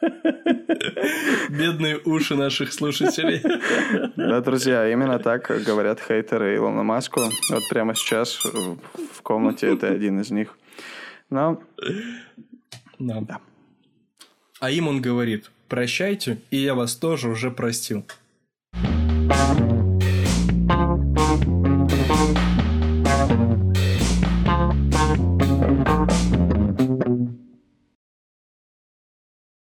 Бедные уши наших слушателей. Да, друзья, именно так говорят хейтеры Илона Маску. Вот прямо сейчас в комнате это один из них. Но... Да. да. А им он говорит, прощайте, и я вас тоже уже простил.